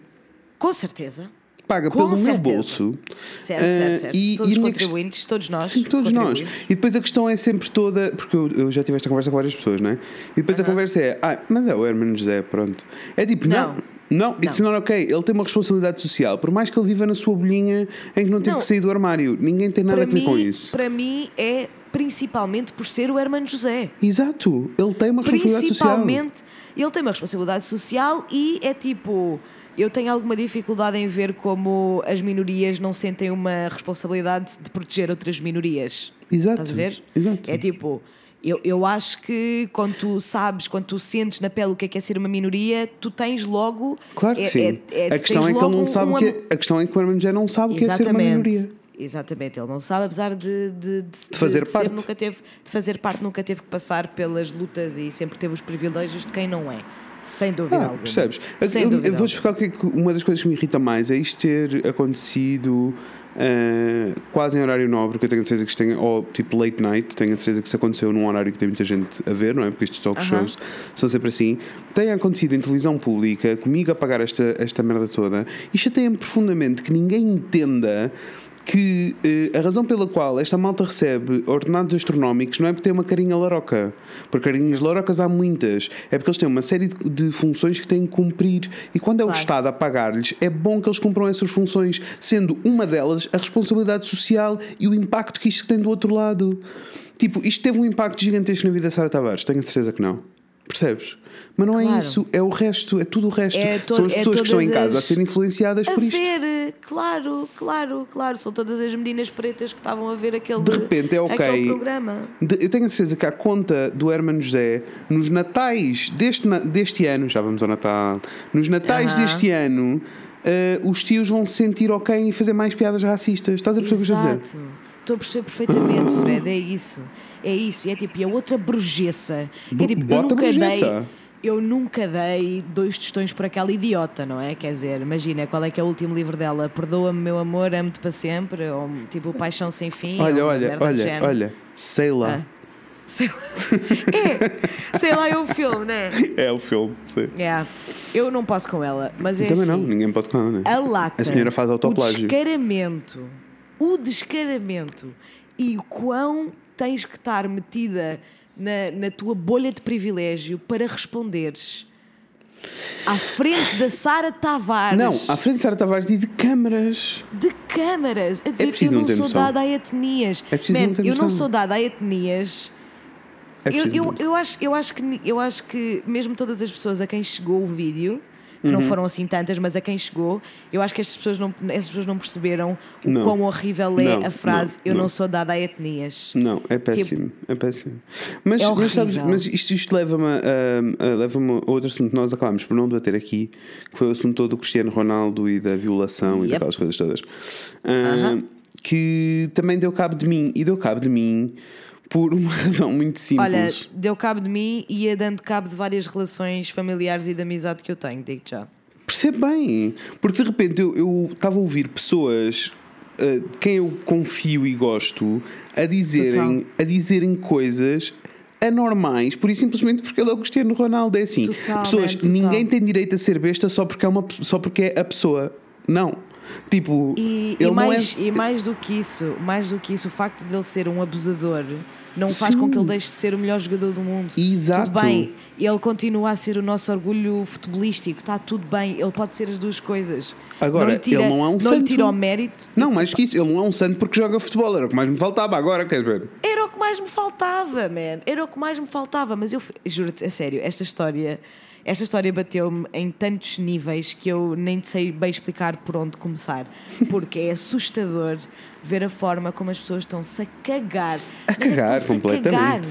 Com certeza. Paga Com pelo meu certeza. bolso. Certo, eh, certo, certo. e- todos e os quest- contribuintes, todos nós. Sim, todos nós. E depois a questão é sempre toda, porque eu, eu já tive esta conversa com várias pessoas, não é? E depois a conversa é, ah, mas é o Hermano José, pronto. É tipo, não. Não. Não, it's not ok. Ele tem uma responsabilidade social, por mais que ele viva na sua bolhinha em que não teve Não. que sair do armário. Ninguém tem nada Para a ver mim, com isso. para mim é principalmente por ser o Hermano José. Exato. Ele tem uma responsabilidade social. Principalmente, ele tem uma responsabilidade social e é tipo. Eu tenho alguma dificuldade em ver como as minorias não sentem uma responsabilidade de proteger outras minorias. Exato. Estás a ver? Exato. É tipo, eu, eu acho que quando tu sabes, quando tu sentes na pele o que é, que é ser uma minoria, tu tens logo. Claro que é- sim. é- é- a questão é que ele não um- sabe um o que é, A questão é que o Hermano José não sabe o que é ser uma minoria. Exatamente, ele não sabe, apesar de, de, de, fazer ser, parte. nunca teve, de fazer parte, nunca teve que passar pelas lutas e sempre teve os privilégios de quem não é. Sem dúvida Ah, percebes? Sem eu, dúvida eu vou explicar o que é uma das coisas que me irrita mais é isto ter acontecido ah, quase em horário nobre, que eu tenho a certeza que isto tem, ou tipo late night, tenho a certeza que isso aconteceu num horário que tem muita gente a ver, não é? Porque estes talk Aham. shows são sempre assim. Tem acontecido em televisão pública, comigo a pagar esta, esta merda toda, e chateia-me profundamente que ninguém entenda que eh, a razão pela qual esta malta recebe ordenados astronómicos não é porque tem uma carinha laroca, porque carinhas larocas há muitas, é porque eles têm uma série de, de funções que têm que cumprir e quando é o Claro. Estado a pagar-lhes, é bom que eles cumpram essas funções, sendo uma delas a responsabilidade social e o impacto que isto tem do outro lado. Tipo, isto teve um impacto gigantesco na vida da Sara Tavares, tenho a certeza que não. Percebes? Mas não é Claro. isso, é o resto, é tudo o resto. É São as é pessoas que estão em casa a as- serem influenciadas A por isto. ver, claro, claro, claro. São todas as meninas pretas que estavam a ver aquele, De repente é ok. programa. De- Eu tenho a certeza que a conta do Hermano José, nos natais deste, deste ano, já vamos ao Natal, nos natais deste ano, eh, os tios vão se sentir ok e fazer mais piadas racistas. Estás a perceber o que eu estou a dizer? Estou a perceber perfeitamente, Fred. É isso. É isso. E é tipo, e a outra brujeça. Que é tipo, eu Bota nunca dei. Eu nunca dei dois tostões por aquela idiota, não é? Quer dizer, imagina qual é que é o último livro dela? Perdoa-me, meu amor, amo-te para sempre. Ou tipo, Paixão sem fim. Olha, olha, olha, olha, sei lá. Ah. Sei lá. É, sei lá, é o filme, né? É o filme, sim. É. Eu não posso com ela, mas é Também assim. não, ninguém pode com ela, né? A lata. A senhora faz O autoplágio. descaramento. O descaramento. E o quão tens que estar metida na, na tua bolha de privilégio para responderes à frente da Sara Tavares. Não, à frente de Sara Tavares e de câmaras. De câmaras. A dizer, preciso eu não sou dada a etnias. É preciso Man, não eu não sou dada a etnias. É Eu, eu, eu, acho, eu, acho que, eu acho que mesmo todas as pessoas a quem chegou o vídeo, que não foram assim tantas, mas a quem chegou, eu acho que estas pessoas não, essas pessoas não perceberam o Não. quão horrível é Não, a frase não, Eu não, sou dada a etnias. Não, é péssimo, é péssimo. Mas, É mas, sabes, mas isto, isto leva-me a, a- leva-me a outro assunto que nós acabámos por não debater aqui, que foi o assunto todo do Cristiano Ronaldo e da violação e Yep. daquelas coisas todas. Ah, Que também deu cabo de mim, e deu cabo de mim por uma razão muito Olha, simples. deu cabo de mim e ia dando cabo de várias relações familiares e de amizade que eu tenho, digo já. Percebe bem, porque de repente eu- estava a ouvir pessoas de quem eu confio e gosto a dizerem, a dizerem coisas anormais, por isso simplesmente porque ele é o Cristiano Ronaldo. É assim, Total, pessoas, man, ninguém tem direito a ser besta só porque é, uma, só porque é a pessoa. Não. Tipo, E, ele e mais, não é. e mais do que isso, mais do que isso, o facto de ele ser um abusador não faz Sim. com que ele deixe de ser o melhor jogador do mundo. Exato. Tudo bem, ele continua a ser o nosso orgulho futebolístico, está tudo bem, ele pode ser as duas coisas. Agora, não lhe tira, ele não é um não lhe santo. tira o mérito. Não, mais que isso, ele não é um santo porque joga futebol, era o que mais me faltava agora, quer ver? Era o que mais me faltava, man. Era o que mais me faltava. Mas eu juro-te, a sério, esta história, esta história bateu-me em tantos níveis que eu nem sei bem explicar por onde começar. Porque é assustador ver a forma como as pessoas estão-se a cagar. A é cagar estão-se a completamente. cagar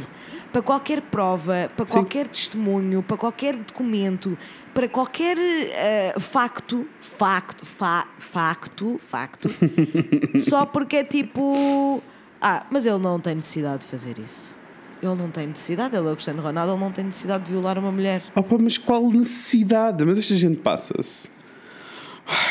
Para qualquer prova, para qualquer testemunho, para qualquer documento, para qualquer eh, facto, facto, fa- facto, facto, só porque é tipo. Ah, mas ele não tem necessidade de fazer isso. Ele não tem necessidade, ele é o Cristiano Ronaldo, ele não tem necessidade de violar uma mulher. Opa, mas qual necessidade? Mas esta gente passa-se.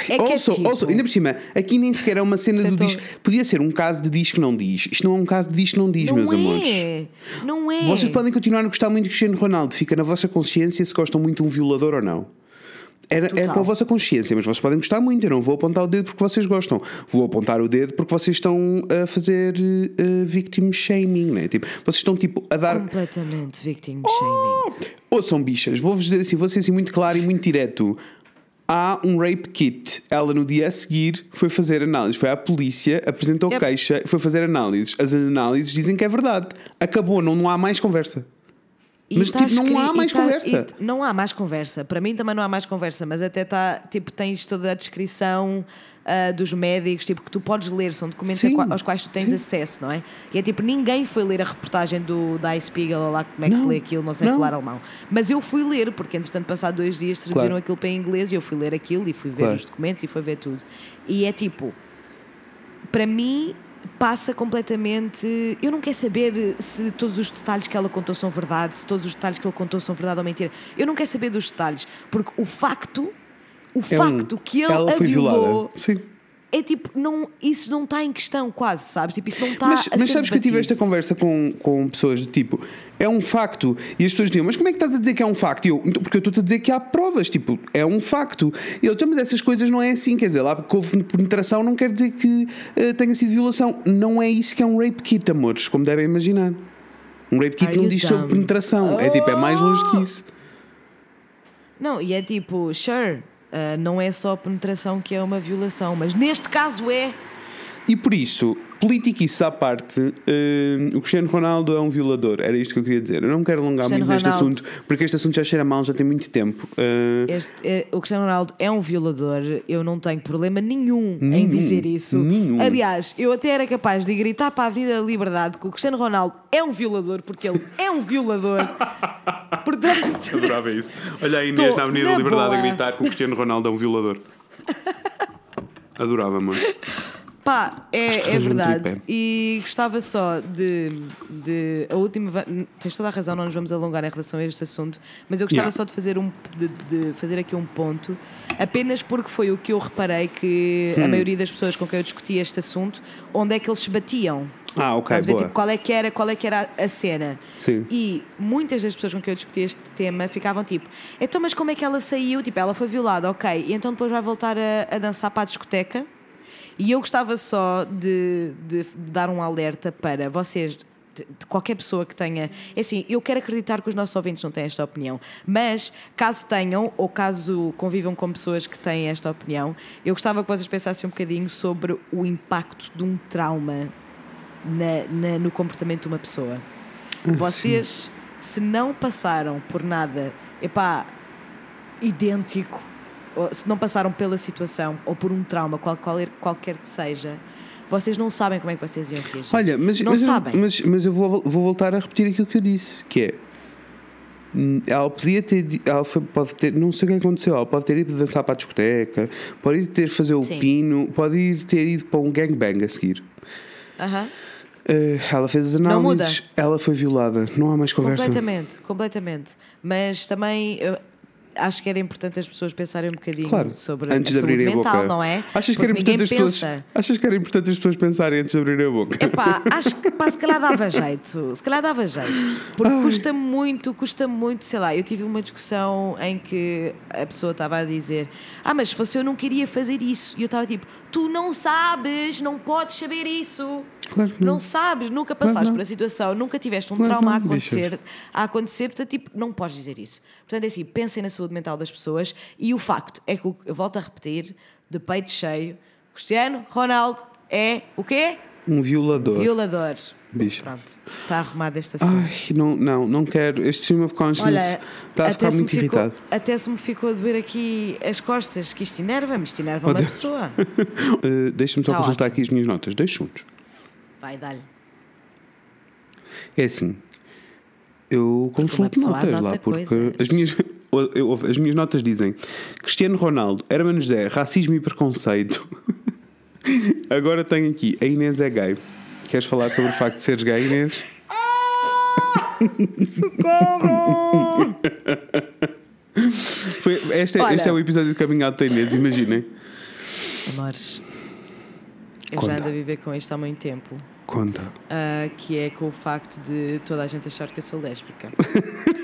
É que é tipo- also, ainda por cima, aqui nem sequer é uma cena do é. Podia ser um caso de diz que não diz. Isto não é um caso de diz que não diz, Não meus amores. é. Não é. Vocês podem continuar a gostar muito de Cristiano Ronaldo. Fica na vossa consciência se gostam muito de um violador ou não. Era, é com a vossa consciência, mas vocês podem gostar muito. Eu não vou apontar o dedo porque vocês gostam. Vou apontar o dedo porque vocês estão a fazer uh, victim shaming, né? Tipo, vocês estão tipo a dar. Completamente victim shaming. Ouçam, bichas, vou-vos dizer assim, vou ser assim muito claro e muito direto. Há um rape kit. Ela no dia a seguir foi fazer análise, foi à polícia, apresentou Yep. queixa, foi fazer análises. As análises dizem que é verdade. Acabou, não, não há mais conversa. E Mas, tá tipo, não há mais tá- conversa. e não há mais conversa. Para mim também não há mais conversa, mas até está, tipo, tens toda a descrição ah, dos médicos, tipo, que tu podes ler, são documentos Sim, aos quais tu tens sim. acesso, não é? E é tipo, ninguém foi ler a reportagem do da Spiegel, ou lá como é que se lê aquilo, não sei não. falar alemão. Mas eu fui ler, porque entretanto, passado dois dias, traduziram Claro. aquilo para inglês e eu fui ler aquilo e fui ver Claro. os documentos e fui ver tudo. E é tipo, para mim passa completamente. Eu não quero saber se todos os detalhes que ela contou são verdade, se todos os detalhes que ele contou são verdade ou mentira. Eu não quero saber dos detalhes, porque o facto, o É um- facto que ele ela a violou violada. Sim. É tipo, não, isso não está em questão, quase, sabes? Tipo, isso não está Mas, a mas sabes que eu tive esta conversa com, com pessoas do tipo, é um facto. E as pessoas diziam, mas como é que estás a dizer que é um facto? E eu, "Então, porque eu estou-te a dizer que há provas, tipo, é um facto. E eu, "Então, mas essas coisas não é assim, quer dizer, lá porque houve penetração não quer dizer que eh, tenha sido violação. Não é isso que é um rape kit, amores, como devem imaginar. Um rape kit Are não diz sobre dumb? penetração. É tipo, é mais longe que isso. Não, e é tipo, sure, ah, não é só penetração que é uma violação, mas neste caso é. E por isso, politiquice à parte, eh, o Cristiano Ronaldo é um violador. Era isto que eu queria dizer. Eu não quero alongar Cristiano muito neste assunto, porque este assunto já cheira mal, já tem muito tempo. Eh, Este, é- o Cristiano Ronaldo é um violador, eu não tenho problema nenhum, em Nenhum, dizer isso. nenhum. Aliás, eu até era capaz de gritar para a Avenida da Liberdade que o Cristiano Ronaldo é um violador, porque ele é um violador. Portanto, Adorava isso. Olha a Inês na Avenida da Liberdade boa. a gritar que o Cristiano Ronaldo é um violador. Adorava, mano. Pá, é, é verdade. E gostava só de, de. A última. Tens toda a razão, não nos vamos alongar em relação a este assunto, mas eu gostava Yeah. só de fazer, um, de, de fazer aqui um ponto, apenas porque foi o que eu reparei que Hum. a maioria das pessoas com quem eu discuti este assunto, onde é que eles se batiam. Ah, ok, ver, boa. tipo, qual, é que era, qual é que era a cena? Sim. E muitas das pessoas com quem eu discuti este tema ficavam tipo: então, mas como é que ela saiu? Tipo, ela foi violada, ok, e então depois vai voltar a, a dançar para a discoteca? E eu gostava só de, de dar um alerta para vocês. De de qualquer pessoa que tenha. É assim, eu quero acreditar que os nossos ouvintes não têm esta opinião, mas caso tenham, ou caso convivam com pessoas que têm esta opinião, eu gostava que vocês pensassem um bocadinho sobre o impacto de um trauma na- na- no comportamento de uma pessoa. Vocês, se não passaram por nada, epá, idêntico, se não passaram pela situação ou por um trauma, qual, qual- qualquer que seja, vocês não sabem como é que vocês iam reagir. Olha, mas, não mas, eu- sabem. mas, mas eu vou, vou voltar a repetir aquilo que eu disse, que é. hum, Ela podia ter, ela foi- pode ter, não sei o que aconteceu, ela pode ter ido dançar para a discoteca, pode ir ter fazer o Sim. pino, pode ir ter ido para um gangbang a seguir. Aham. Eh, ela fez as análises, ela foi violada, não há mais conversa. Completamente, completamente. Mas também eu acho que era importante as pessoas pensarem um bocadinho Claro, sobre antes a de a mental, boca. não é? Achas que, era importante as pessoas, achas que era importante as pessoas pensarem antes de abrirem a boca? Epá, acho que pá, se calhar dava jeito. Se calhar dava jeito. Porque custa muito, custa muito, sei lá. Eu tive uma discussão em que a pessoa estava a dizer: Ah, mas se fosse eu não queria fazer isso. E eu estava tipo: Tu não sabes, não podes saber isso. Claro não. Não sabes, nunca Claro passaste não. por a situação, nunca tiveste um Claro trauma a acontecer, a acontecer, portanto, tipo, não podes dizer isso. Portanto, é assim, pensem na saúde mental das pessoas e o facto é que, eu volto a repetir, de peito cheio, Cristiano Ronaldo é o quê? Um violador. Violador. Bicho. Pronto, está arrumado este assunto. Ai, não, não, não quero. Este stream of conscience Olha, está a ficar muito ficou, irritado. até se me ficou a doer aqui as costas, que isto enerva-me, isto enerva uma pessoa. Uh, Deixa-me só Tá consultar ótimo. aqui as minhas notas. Dois segundos. Vai, dá-lhe. É assim. Eu consulto notas lá, porque coisas. as minhas, eu- as minhas notas dizem Cristiano Ronaldo, Hermano José, racismo e preconceito. Agora tenho aqui, a Inês é gay. Queres falar sobre o facto de seres gay, Inês? Foi, este, é- Olha. este é o episódio de Out da Inês, imaginem. Amores, eu Conta. já ando a viver com isto há muito tempo. Conta. ah, que é com o facto de toda a gente achar que eu sou lésbica.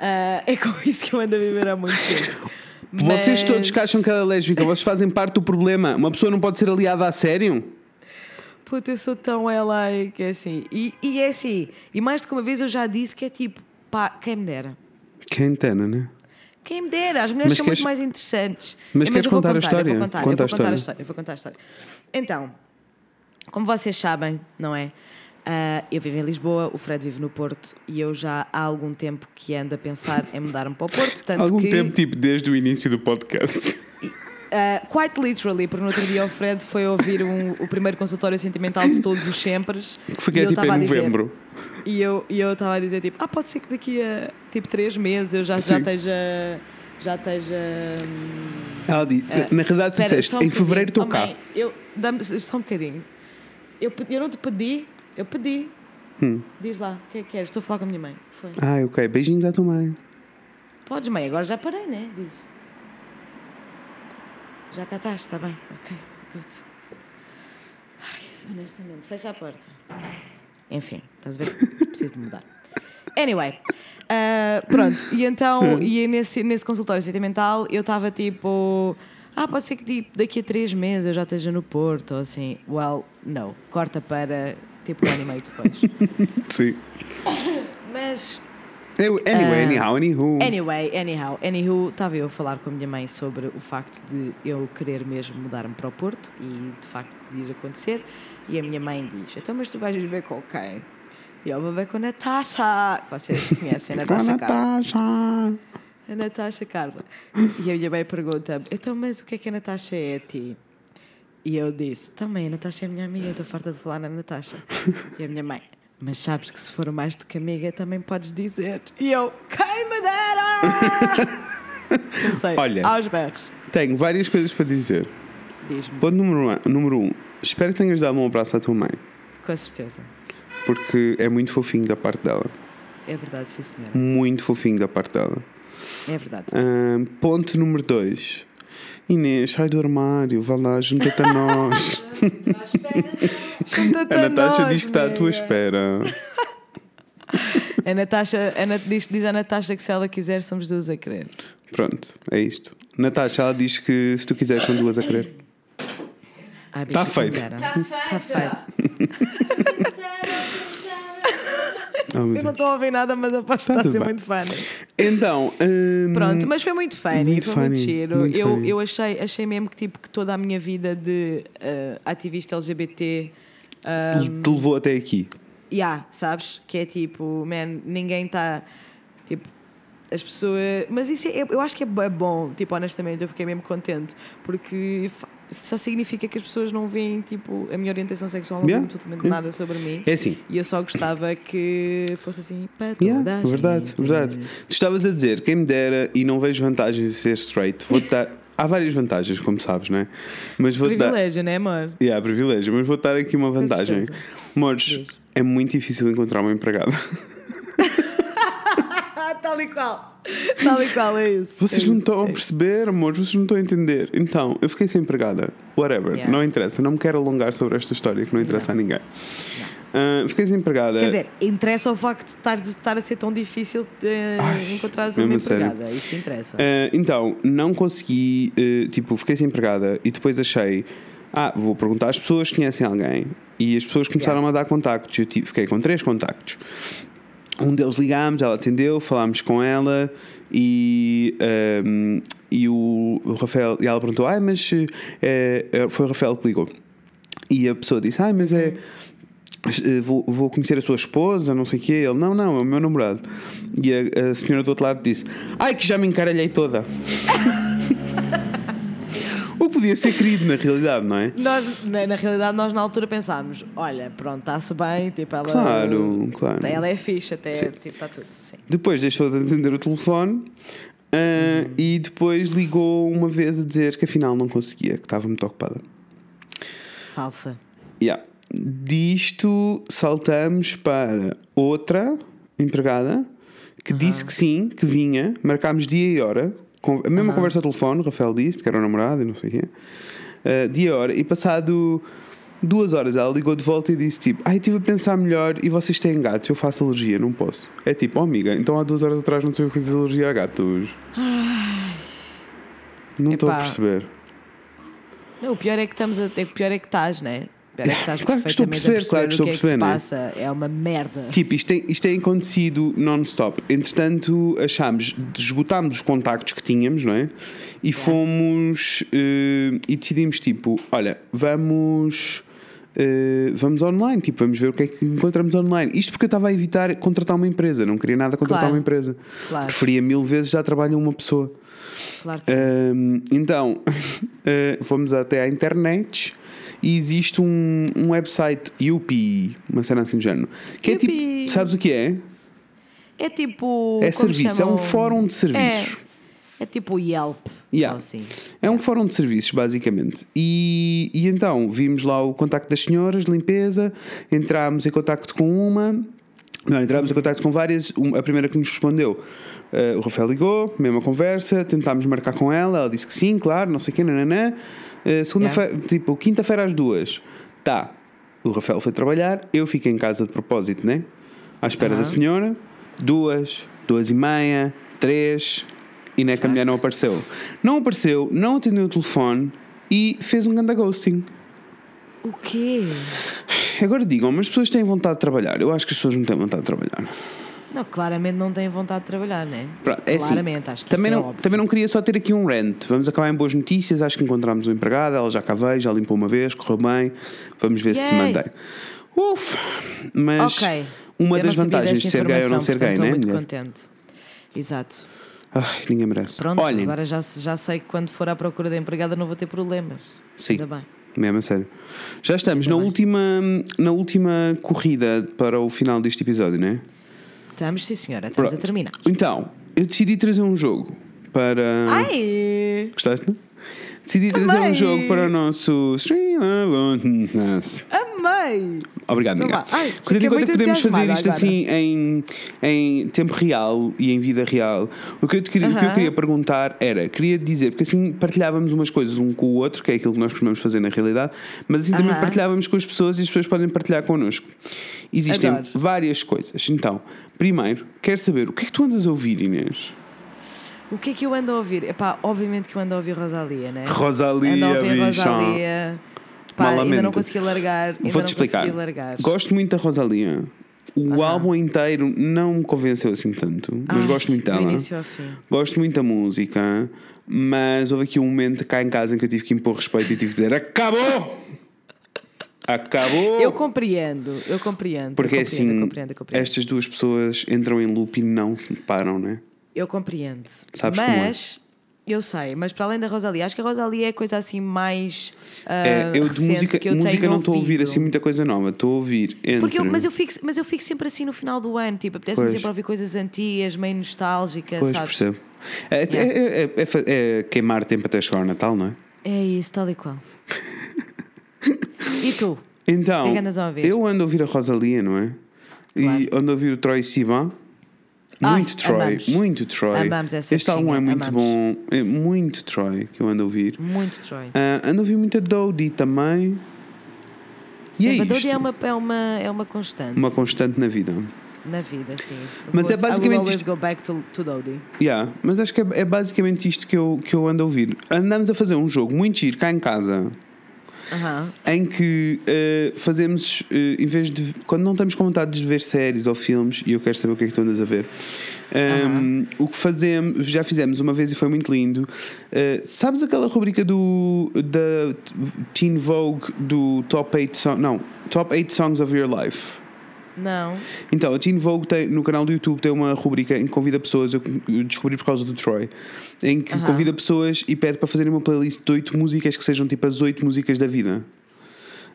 Ah, é com isso que eu ando a viver há muito tempo. Vocês Mas- todos que acham que ela é lésbica, vocês fazem parte do problema. Uma pessoa não pode ser aliada a sério? Puta, eu sou tão LA que é assim. E, e é assim. E mais de que uma vez eu já disse que é tipo, pá, quem me dera. Quem entenda, né? Quem me dera, as mulheres Mas são queres- muito mais interessantes. Mas É, queres eu vou contar a história? Eu vou contar, Conta eu a vou contar a história. história. Eu vou contar a história. Então, como vocês sabem, não é? Ah, eu vivo em Lisboa, o Fred vive no Porto e eu já há algum tempo que ando a pensar em mudar-me para o Porto. Tanto Algum que, tempo, tipo, desde o início do podcast. ah, quite literally, porque no outro dia o Fred foi ouvir um- o primeiro consultório sentimental de todos os sempre. Que foi que é tipo em novembro. E eu e eu estava a dizer tipo, ah, pode ser que daqui a tipo três meses eu já, já esteja. Já esteja. hum, Ela disse, na realidade, tu disseste, um em fevereiro estou bocadinho. cá. Oh, mãe, eu, só um bocadinho. Eu, eu não te pedi, eu pedi. Hum. Diz lá, o que é que queres? Estou a falar com a minha mãe. Foi. Ah, ok. Beijinhos à tua mãe. Podes, mãe, agora já parei, né? Diz. Já cá estás, está bem. Ok, good. Ai, isso, honestamente, fecha a porta. Enfim, estás a ver? Preciso de mudar. Anyway, ah, pronto, e então, e nesse, nesse consultório sentimental eu estava tipo. Ah, pode ser que tipo, daqui a três meses eu já esteja no Porto, ou assim. Well, no. Corta para tipo um ano e meio depois. Sim. Mas anyway, Ah, anyhow, anywho. Anyway, anyhow, anywho, estava eu a falar com a minha mãe sobre o facto de eu querer mesmo mudar-me para o Porto e de facto de ir acontecer. E a minha mãe diz: Então, mas tu vais viver com quem? E eu vou ver com a Natasha, que vocês conhecem, a Com Natasha Carla. Natasha. A Natasha Carla. E a minha mãe pergunta-me: Então, mas o que é que a Natasha é a ti? E eu disse: Também, a Natasha é minha amiga, estou farta de falar na Natasha. E a minha mãe: Mas sabes que se for mais do que amiga também podes dizer. E eu: Quem me dera! Comecei Olha. aos berros. Tenho várias coisas para dizer. Diz-me, Ponto número um, número um. Espero que tenhas dado um abraço à tua mãe. com certeza. Porque é muito fofinho da parte dela. É verdade, sim, senhora. Muito fofinho da parte dela. É verdade. Ponto número dois. Inês, sai do armário, vá lá, junta-te a nós. Junta-te A Natasha nós, diz que está à tua espera. A Natasha, a Nat, diz, diz a Natasha que se ela quiser, somos duas a querer. Pronto, é isto. Natasha, ela diz que se tu quiseres, são duas a querer. Ai, Tá bicha, feito. quem dera. Tá feito. Oh, Eu não estou a ouvir nada, mas aposto que Tá está a ser bem. muito funny. Então, hum, Pronto, mas foi muito funny, muito foi muito funny, giro. muito eu, funny. eu achei, achei mesmo que, tipo, que toda a minha vida de eh, ativista LGBT. ah, te levou até aqui. yeah, sabes? Que é tipo, man, ninguém está. Tipo, as pessoas. Mas isso é, eu acho que é bo- bom, tipo, honestamente, eu fiquei mesmo contente. Porque só significa que as pessoas não veem, tipo, a minha orientação sexual, não Yeah, absolutamente yeah. nada sobre mim. É assim. E eu só gostava que fosse assim para Yeah, a verdade, gente. verdade. Tu estavas a dizer, quem me dera e não vejo vantagens em ser straight, vou-te dar. Há várias vantagens, como sabes, não é? Mas vou-te dar. Privilégio, né, amor? Yeah, privilégio, mas vou dar aqui uma vantagem. Diz. é muito difícil encontrar uma empregada. Ah, tal e qual. Tal e qual, é isso. Vocês é não estão é a isso. perceber, amores, vocês não estão a entender. Então, eu fiquei sem empregada. Whatever, Yeah. não interessa. Não me quero alongar sobre esta história que não interessa a ninguém. Ah, fiquei sem empregada. Quer dizer, interessa o facto de estar, de estar a ser tão difícil de encontrares uma mesmo a sério. empregada. Isso interessa. Ah, então, não consegui, eh, tipo, fiquei sem empregada e depois achei, ah, vou perguntar às pessoas se conhecem alguém. E as pessoas começaram a dar contactos. Eu tive- fiquei com três contactos. Um deles ligámos, ela atendeu, falámos com ela e, ahm, e o, Rafael, e ela perguntou, ah, mas eh, foi o Rafael que ligou. E a pessoa disse, ah, mas é. eh, Vou, vou conhecer a sua esposa, não sei o quê. Ele, não, não, é o meu namorado. E a, a senhora do outro lado disse: Ai, que já me encaralhei toda. podia ser querido, na realidade, não é? Nós, na, na realidade, nós na altura pensámos: olha, pronto, está-se bem, tipo, ela. Claro, claro. Ela é fixe, até, Sim. tipo, está tudo. Sim. Depois deixou de atender o telefone ah, e depois ligou uma vez a dizer que afinal não conseguia, que estava muito ocupada. Falsa. Yeah. Disto saltamos para outra empregada que disse que sim, que vinha, marcámos dia e hora, a mesma conversa ao telefone, o Rafael disse que era o namorado e não sei o quê. uh, dia hora, e passado duas horas ela ligou de volta e disse tipo, ai, estive a pensar melhor e vocês têm gatos, eu faço alergia, não posso. É tipo, oh amiga, então há duas horas atrás não sabia fazer alergia a gatos. Não estou a perceber. Não, o pior é que estamos a. é que O pior é que estás, né? É que estás Claro que estou a perfeitamente perceber, claro que estou a o que é que perceber, né? passa. É uma merda. Tipo, isto tem, isto tem acontecido non-stop. Entretanto, achámos, esgotámos os contactos que tínhamos, não é? E fomos eh, e decidimos, tipo, olha, vamos. eh, vamos online, tipo, vamos ver o que é que encontramos online. Isto porque eu estava a evitar contratar uma empresa, não queria nada contratar Claro. uma empresa. Claro. Preferia mil vezes já trabalho uma pessoa. Claro que sim. Hum, então, eh, fomos até à internet e existe um, um website, Yupi, uma cena assim do género. Que é tipo, sabes o que é? É tipo. É serviço, é um fórum de serviços. É, é tipo o Yelp. Yeah. Assim. É um fórum de serviços, basicamente. E, e então vimos lá o contacto das senhoras, limpeza, entrámos em contacto com uma, não, entrámos em contacto com várias. A primeira que nos respondeu, eh, o Rafael ligou, mesma conversa, tentámos marcar com ela, ela disse que sim, claro, não sei o quê, nananã. Eh, Segunda-feira, tipo, quinta-feira às duas, tá. O Rafael foi trabalhar, eu fiquei em casa de propósito, né? À espera da senhora, duas, duas e meia, três, e não é que a mulher não apareceu. Não apareceu, não atendeu o telefone e fez um ganda ghosting. O quê? Agora digam, mas as pessoas têm vontade de trabalhar. Eu acho que as pessoas não têm vontade de trabalhar. Não, claramente não têm vontade de trabalhar, né? É assim, claramente, acho que também isso não, é também não queria só ter aqui um rant. Vamos acabar em boas notícias. Acho que encontramos um empregado. Ela já cá veio, já limpou uma vez, correu bem. Vamos ver se se Yay! mantém. Uf! Mas Ok. uma Eu das vantagens de ser gay ou não ser gay, né? Estou muito mulher? contente. Exato. Ai, ninguém merece. Pronto, Olhem, agora já, já sei que quando for à procura de empregada não vou ter problemas. Sim. Ainda bem. mesmo a sério. Já estamos na bem. última, na última corrida para o final deste episódio, não é? Estamos, sim senhora, estamos a Pronto. terminar. Então, eu decidi trazer um jogo para. Ai! Gostaste? Decidi trazer um Amei! jogo para o nosso Stream. Amei! Obrigado, amiga. Ai, Quando enquanto muito podemos fazer isto agora. assim em, em tempo real e em vida real, o que, eu te queria, o que eu queria perguntar era, queria dizer, porque assim partilhávamos umas coisas um com o outro, que é aquilo que nós costumamos fazer na realidade, mas assim também Aham. partilhávamos com as pessoas e as pessoas podem partilhar connosco. Existem Adoro. várias coisas. Então, primeiro, quero saber o que é que tu andas a ouvir, Inês? O que é que eu ando a ouvir? Epá, obviamente que eu ando a ouvir Rosalia, né? Rosalia, Ando a ouvir. Rosalia. Pá, ainda não consegui largar. Vou-te não explicar. Gosto muito da Rosalia. O álbum inteiro não me convenceu assim tanto, mas Ai, gosto muito do dela. início ao fim. Gosto muito da música, mas houve aqui um momento cá em casa em que eu tive que impor respeito e tive que dizer: Acabou! Acabou! Eu compreendo, eu compreendo. Porque eu compreendo, assim, eu compreendo, eu compreendo. estas duas pessoas entram em loop e não param, né? Eu compreendo. Sabes como é? mas, eu sei, mas para além da Rosalia, acho que a Rosalia é a coisa assim mais. ah, É, eu de música, que eu música tenho não estou a ouvir assim muita coisa nova, estou a ouvir entre. Porque eu- mas, eu fico, mas eu fico sempre assim no final do ano, tipo, apetece-me sempre ouvir coisas antigas, meio nostálgicas, Pois sabes? percebo. É, é- é- é é queimar tempo até chegar ao Natal, não é? É isso, tal e qual. E tu? Então, O que é que andas a ouvir? eu ando a ouvir a Rosalia, não é? Claro. E ando a ouvir o Troy Sivan. Ai, Muito Troy, amamos. muito Troy. Amamos essa este álbum é muito amamos. bom, é muito Troy que eu ando a ouvir. Muito Troy. Ah, ando a ouvir muita Dodie também. E é a Dodie é uma, é, uma, é uma constante Uma constante na vida. na vida, sim. Mas Vou- é basicamente I will always isto- go back to, to Dodie. Yeah, mas acho que é, é basicamente isto que eu, que eu ando a ouvir. Andamos a fazer um jogo muito giro cá em casa. Aham. em que eh, fazemos, eh, em vez de. Quando não temos com vontade de ver séries ou filmes, e eu quero saber o que é que tu andas a ver, ehm, o que fazemos, já fizemos uma vez e foi muito lindo. eh, sabes aquela rubrica do da Teen Vogue do Top 8 Songs. Não, Top 8 Songs of Your Life. Não. Então, a Teen Vogue tem, no canal do YouTube tem uma rubrica em que convida pessoas, eu descobri por causa do Troy, em que Aham. convida pessoas e pede para fazerem uma playlist de oito músicas que sejam tipo as oito músicas da vida.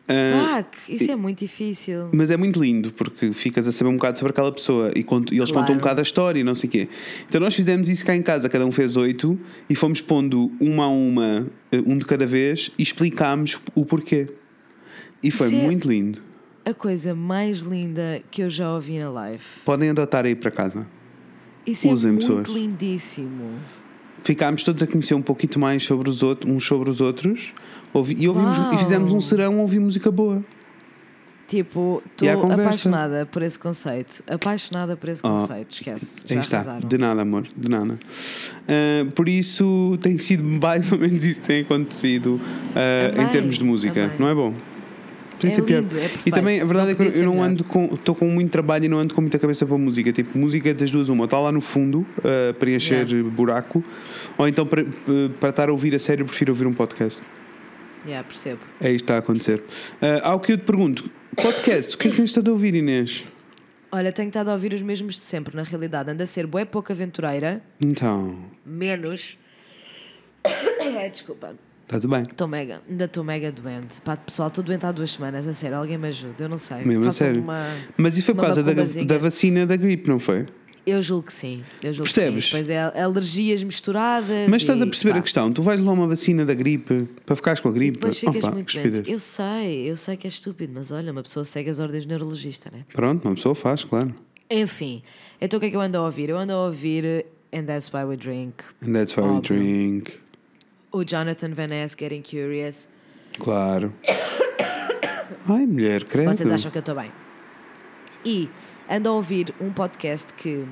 Ah, Fuck, isso é muito difícil. mas é muito lindo porque ficas a saber um bocado sobre aquela pessoa e, cont- e eles Claro. contam um bocado a história e não sei o quê. Então nós fizemos isso cá em casa, cada um fez oito e fomos pondo uma a uma, eh, um de cada vez e explicámos o porquê. E foi Isso é- muito lindo. A coisa mais linda que eu já ouvi na live. Podem adotar aí para casa. Isso Usem, é muito pessoas. lindíssimo. ficámos todos a conhecer um pouquinho mais sobre os outros, uns sobre os outros. Ouvi, e, ouvimos, Uau. e fizemos um serão a ouvir música boa. Tipo, estou apaixonada por esse conceito. Apaixonada por esse Oh, conceito. Esquece. Aí Já está, arrasaram. de nada, amor, de nada. Ah, por isso tem sido mais ou menos isso que tem acontecido ah, em termos de música, amei. não é bom? É ser pior. lindo, é e também a verdade é que eu- não melhor. ando com. Estou com muito trabalho e não ando com muita cabeça para música. Tipo, música das duas, uma, está lá no fundo a preencher Yeah. buraco, ou então para, para estar a ouvir a sério, eu prefiro ouvir um podcast. Yeah, percebo. É isto que está a acontecer. Ah, ao que eu te pergunto, podcast, o que é que tens estado a ouvir, Inês? Olha, tenho estado a ouvir os mesmos de sempre, na realidade. Anda a ser bué pouco aventureira, Então, menos. É, desculpa. Está tudo bem. Estou mega, ainda estou mega doente. Pá, pessoal, estou doente há duas semanas, a sério, alguém me ajude, eu não sei. Mesmo a sério. Uma... Mas isso foi por causa da, da vacina da gripe, não foi? Eu julgo que sim, eu julgo Percebes? que sim. Pois é, alergias misturadas. Mas estás e, a perceber pá, a questão? Tu vais levar uma vacina da gripe para ficares com a E gripe? depois ficas Opa, muito estupidez. doente. Eu sei, eu sei que é estúpido, mas olha, uma pessoa segue as ordens do neurologista, né? Pronto, uma pessoa faz, claro. Enfim, então o que é que eu ando a ouvir? Eu ando a ouvir And That's Why We Drink, And that's why we Óbvio. drink. O Jonathan Van Ness Getting Curious. Claro. Ai, mulher, credo. Vocês acham que eu estou bem? E ando a ouvir um podcast que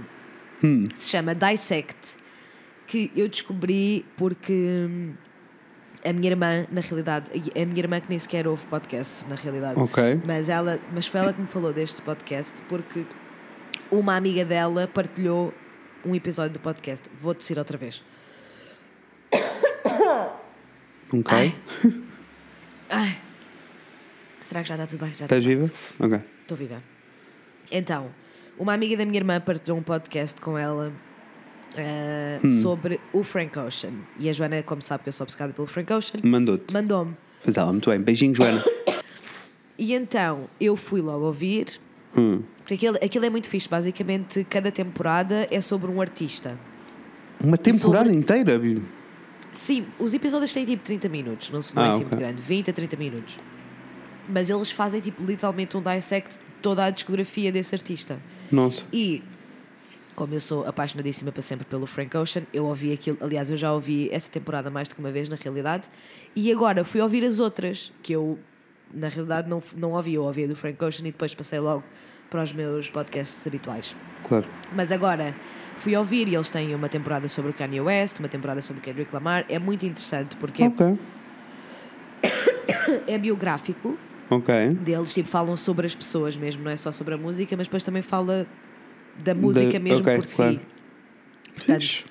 Hum. se chama Dissect, que eu descobri porque hum, a minha irmã, na realidade, a minha irmã que nem sequer ouve podcast, na realidade, Ok. mas, ela, mas foi ela que me falou deste podcast porque uma amiga dela partilhou um episódio do podcast. Vou tossir outra vez. Ok. Ai. Ai. Será que já está tudo bem? Já está Estás viva? Ok. Estou viva. Então, uma amiga da minha irmã partilhou um podcast com ela ah, Hum. sobre o Frank Ocean. E a Joana, como sabe que eu sou obcecada pelo Frank Ocean, Mandou-te. mandou-me. Faz ela muito bem. Beijinho, Joana. E então eu fui logo ouvir, Hum. porque aquilo, aquilo é muito fixe. Basicamente, cada temporada é sobre um artista. Uma temporada Sobre- inteira? Bi? Sim, os episódios têm tipo 30 minutos, não, se- não Ah, é assim ok. muito grande, 20 a 30 minutos. Mas eles fazem tipo literalmente um dissect de toda a discografia desse artista. Nossa. E como eu sou apaixonadíssima para sempre pelo Frank Ocean, eu ouvi aquilo, aliás, eu já ouvi essa temporada mais do que uma vez na realidade, e agora fui ouvir as outras, que eu na realidade não, não ouvi, eu ouvi a do Frank Ocean e depois passei logo para os meus podcasts habituais. Claro. Mas agora fui ouvir e eles têm uma temporada sobre o Kanye West, uma temporada sobre o Kendrick Lamar, é muito interessante porque Ok. é biográfico Ok. deles, tipo, falam sobre as pessoas mesmo, não é só sobre a música, mas depois também fala da música mesmo ok, por claro. si. Portanto, Fixe.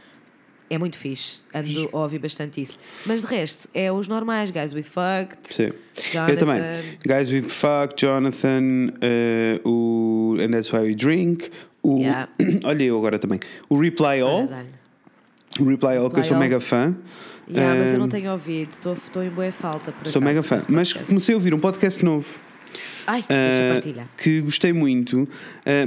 É muito fixe. Ando a ouvir bastante isso. Mas de resto, é os normais, Guys We Fucked. Sim. Jonathan. Eu também. Guys with Fuck, Jonathan, eh, o And That's Why We Drink, o. Yeah. Olha, eu agora também. O Reply All. O Reply All, que eu Reply sou All. mega fã. Yeah, mas eu não Eh, tenho ouvido, estou- em boa falta. Por Sou acaso, mega fã. Mas comecei a ouvir um podcast novo. Ai, Uh, que gostei muito, uh,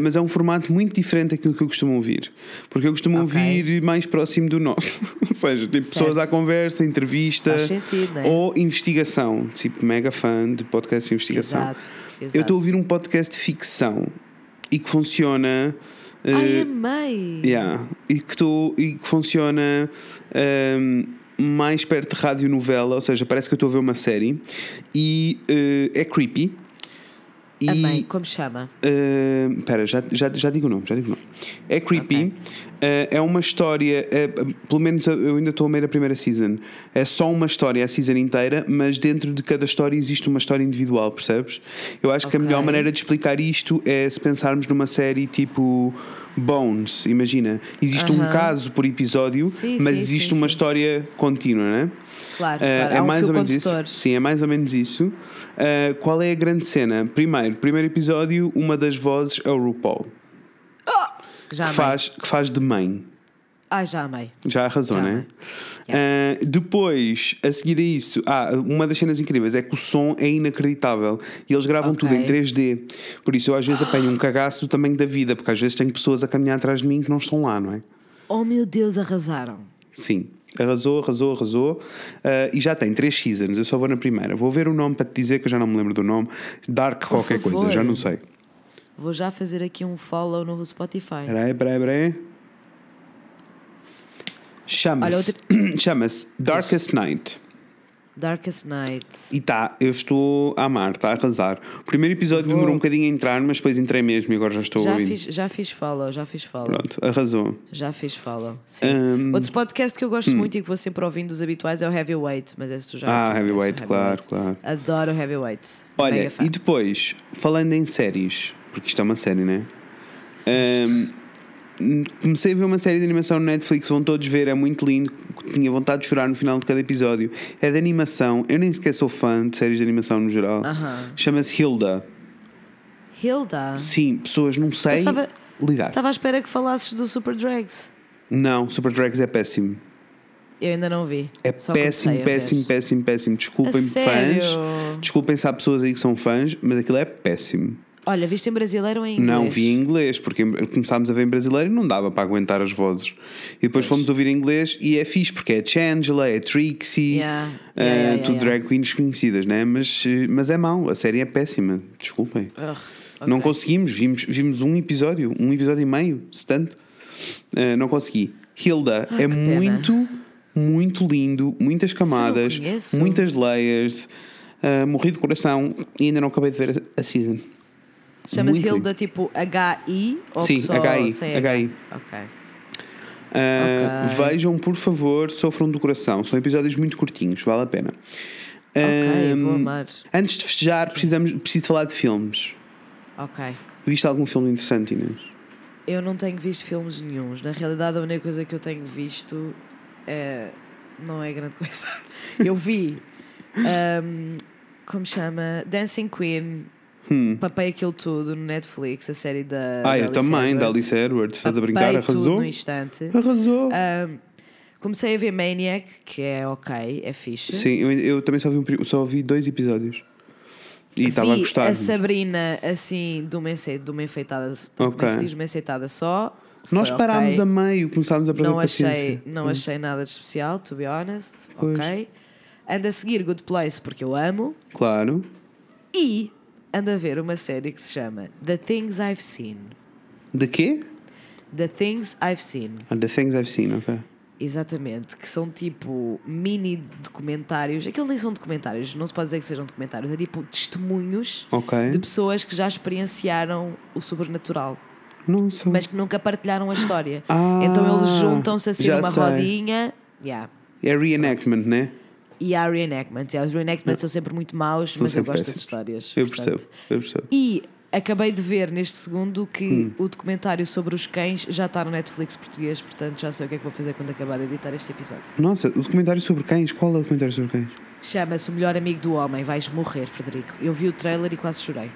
mas é um formato muito diferente daquilo que eu costumo ouvir. Porque eu costumo Ok. ouvir mais próximo do nosso. ou seja, tipo pessoas à Certo. conversa, entrevista sentido, né? ou investigação. Tipo, mega fã de podcast de investigação. Exato, Eu estou a exato. ouvir um podcast de ficção e que funciona. uh, Ai, amei! Yeah. E que, tô, e que funciona um, mais perto de radionovela, ou seja, parece que eu estou a ver uma série e uh, é creepy. E, Amei, como chama? Uh, Espera, já, já, já digo o nome, já digo o nome. É creepy. Ok. uh, é uma história, uh, pelo menos eu ainda estou a meio da primeira season. É só uma história a season inteira, mas dentro de cada história existe uma história individual, percebes? Eu acho que a melhor maneira de explicar isto é se pensarmos numa série tipo Bones. Imagina, existe um Aham. caso por episódio, Sim, mas sim, existe sim, uma história contínua, não é? Claro, Uh, claro. é um mais ou menos condutor. isso. Sim, é mais ou menos isso. Uh, qual é a grande cena? Primeiro, primeiro episódio, uma das vozes é o RuPaul, Já que faz, que faz de mãe. Ai, já amei. Já arrasou, Já né? Uh, depois, a seguir a isso, ah, uma das cenas incríveis é que o som é inacreditável e eles gravam Ok. tudo em 3D. Por isso, eu às vezes apanho um cagaço do tamanho da vida, porque às vezes tenho pessoas a caminhar atrás de mim que não estão lá, não é? Oh meu Deus, arrasaram. Sim. Arrasou, arrasou, arrasou. Uh, e já tem três seasons. Eu só vou na primeira. Vou ver o nome para te dizer que eu já não me lembro do nome. Dark qualquer favor. coisa, já não sei. Vou já fazer aqui um follow no Spotify. Peraí, peraí, peraí. Chama-se chama-se Darkest Night. Darkest Night. E tá, eu estou a amar, está a arrasar. O primeiro episódio Vou- demorou um bocadinho a entrar, mas depois entrei mesmo e agora já estou a Já ouvir. fiz, já fiz follow, já fiz follow. Pronto, arrasou. Já fiz follow. Sim. Hum. Outro podcast que eu gosto muito e que vou sempre ouvindo dos habituais é o Heavyweight, mas esse tu já Ah, Heavyweight, claro, claro. Adoro o Heavyweight. Olha, e depois, falando em séries, porque isto é uma série, né? Ahm, comecei a ver uma série de animação no Netflix, vão todos ver, é muito lindo. Tinha vontade de chorar no final de cada episódio. É de animação, eu nem sequer sou fã de séries de animação no geral. Aham. Chama-se Hilda. Hilda. Sim, pessoas não sei lidar. Estava à espera que falasses do Super Drags. Não, Super Drags é péssimo. Eu ainda não vi. É péssimo, péssimo, péssimo, péssimo. Sério? fãs. Desculpem se há pessoas aí que são fãs, mas aquilo é péssimo. Olha, viste em brasileiro ou em inglês? Não, vi em inglês, porque começámos a ver em brasileiro e não dava para aguentar as vozes. E depois fomos ouvir em inglês e é fixe, porque é Changela, é Trixie, Yeah, eh, yeah, yeah, tudo yeah, drag queens conhecidas, né? Mas, eh, mas é mau, a série é péssima, desculpem. Ugh, Não ok. conseguimos, vimos, vimos um episódio, um episódio e meio, se tanto. Eh, não consegui. Hilda é que pena. muito, muito lindo, muitas camadas, muitas layers. eh, morri de coração e ainda não acabei de ver a season. Chama-se Muito Hilda tipo HI ou Sim, só HI, sem HI. Ok. Uh, Ok. Vejam, por favor, Sofram do Coração. São episódios muito curtinhos, vale a pena. Ok, vou amar. Antes de festejar, precisamos, preciso falar de filmes. Ok. Viste algum filme interessante, Inês? Eu não tenho visto filmes nenhuns. Na realidade, a única coisa que eu tenho visto é. Não é grande coisa. Eu vi. um, como chama? Dancing Queen. Papei aquilo tudo no Netflix, a série da. Hum. Ah, da eu Alice também, da Edwards. Alice Edwards. Estás a brincar? Arrasou? no instante. Arrasou. Um, comecei a ver Maniac, que é ok, é fixe. Sim, eu, eu também só vi, um só vi dois episódios. E estava a gostar. a Sabrina assim, de uma, enfe- de uma enfeitada, Ok. como é diz, uma enfeitada só. Nós parámos ok. a meio, começámos a perder não achei, paciência. não achei nada de especial, to be honest. Pois. Ok. Ando a seguir Good Place porque eu amo. Claro. E ando a ver uma série que se chama The Things I've Seen. De quê? The Things I've Seen. Ah, The Things I've Seen, ok. Exatamente, que são tipo mini documentários. Aquilo nem são documentários, não se pode dizer que sejam documentários, é tipo testemunhos Ok. de pessoas que já experienciaram o sobrenatural, Nossa. mas que nunca partilharam a história. Ah, então eles juntam-se assim numa rodinha. Yeah. É reenactment, né? E há reenactments. Yeah, os reenactments são sempre muito maus, mas eu gosto das histórias. Eu percebo, eu percebo. E acabei de ver neste segundo que Hum. o documentário sobre os cães já está no Netflix português, portanto já sei o que é que vou fazer quando acabar de editar este episódio. Nossa, o documentário sobre cães? Qual é o documentário sobre cães? Chama-se O Melhor Amigo do Homem. Vais morrer, Frederico. Eu vi o trailer e quase chorei.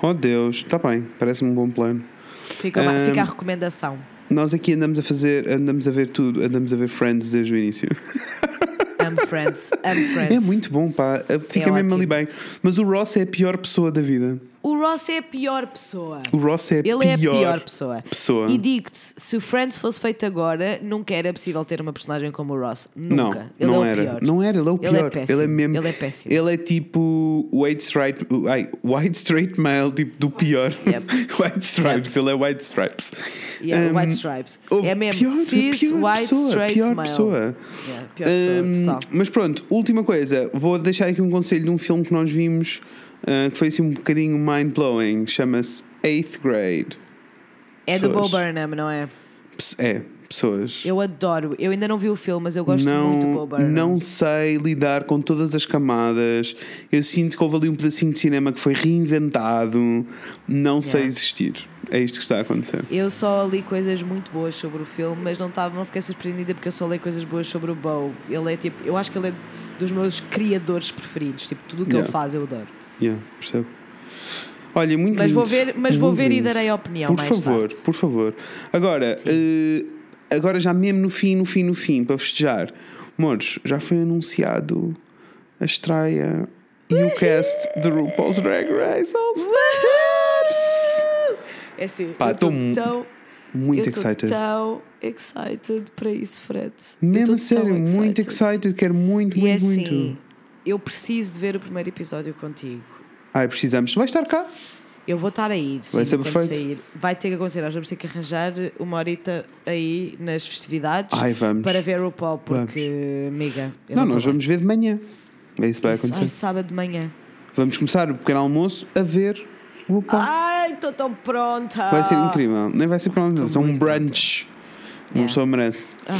Oh Deus, está bem, parece-me um bom plano. Fica, Ahm, fica a recomendação. Nós aqui andamos a fazer, andamos a ver tudo, andamos a ver Friends desde o início. Amo Friends. Amo Friends. É muito bom, pá, fica É mesmo ali ótimo. bem. Mas o Ross é a pior pessoa da vida. O Ross é a pior pessoa. O Ross é a Ele pior, é a pior pessoa. pessoa. E digo-te, se o Friends fosse feito agora, nunca era possível ter uma personagem como o Ross. Não, Nunca. ele não é o era. pior. Não era, ele é o Ele é pior. péssimo. Ele é mesmo. Ele é péssimo. Ele é tipo white straight, ai, white straight male, tipo do pior. Yep. white stripes, ele é white stripes. Yeah, Um, White Stripes. É mesmo pior, cis, pior white, pessoa, straight, pior male. pessoa. Yeah, pior pessoa, Um, total. mas pronto, última coisa, vou deixar aqui um conselho de um filme que nós vimos uh, que foi assim um bocadinho mind-blowing, chama-se Eighth Grade. É do Bo. Burnham, não é? É, pessoas. Eu adoro. Eu ainda não vi o filme, mas eu gosto não, muito do Bo Burnham. não sei lidar com todas as camadas. Eu sinto que houve ali um pedacinho de cinema que foi reinventado. Não sei Yeah. existir. É isto que está a acontecer. Eu só li coisas muito boas sobre o filme, mas não, tava, não fiquei surpreendida porque eu só li coisas boas sobre o Bo. Ele é tipo, eu acho que ele é dos meus criadores preferidos. Tipo, tudo o que Yeah. ele faz eu adoro. Yeah, percebo. Olha, muito Mas lindo. vou ver- mas vou Muito ver e lindo. darei a opinião Por mais favor, tarde. por favor. Agora, eh, agora já mesmo no fim, no fim, no fim, para festejar, amores, já foi anunciado a estreia e o cast de RuPaul's Drag Race All Stars. É assim, Pá, mu- tão, Muito eu excited. tão excited para isso, Fred. Mesmo sério, muito excited, quero muito, E é muito, assim, muito. Eu preciso de ver o primeiro episódio contigo. Ai, precisamos. Vai estar cá? Eu vou estar aí, sim, Vai ser perfeito. sair. Vai ter que acontecer, nós vamos ter que arranjar uma horita aí nas festividades Ai, vamos. para ver o Paul, porque, amiga, eu Não, não, nós tô bem. vamos ver de manhã. É isso que vai Isso, Ai, acontecer. sábado de manhã. Vamos começar o pequeno almoço a ver o RuPaul. Ai, estou tão pronta! Vai ser incrível. Nem vai ser pequeno almoço, é um brunch. Uma Yeah. pessoa merece. Ah,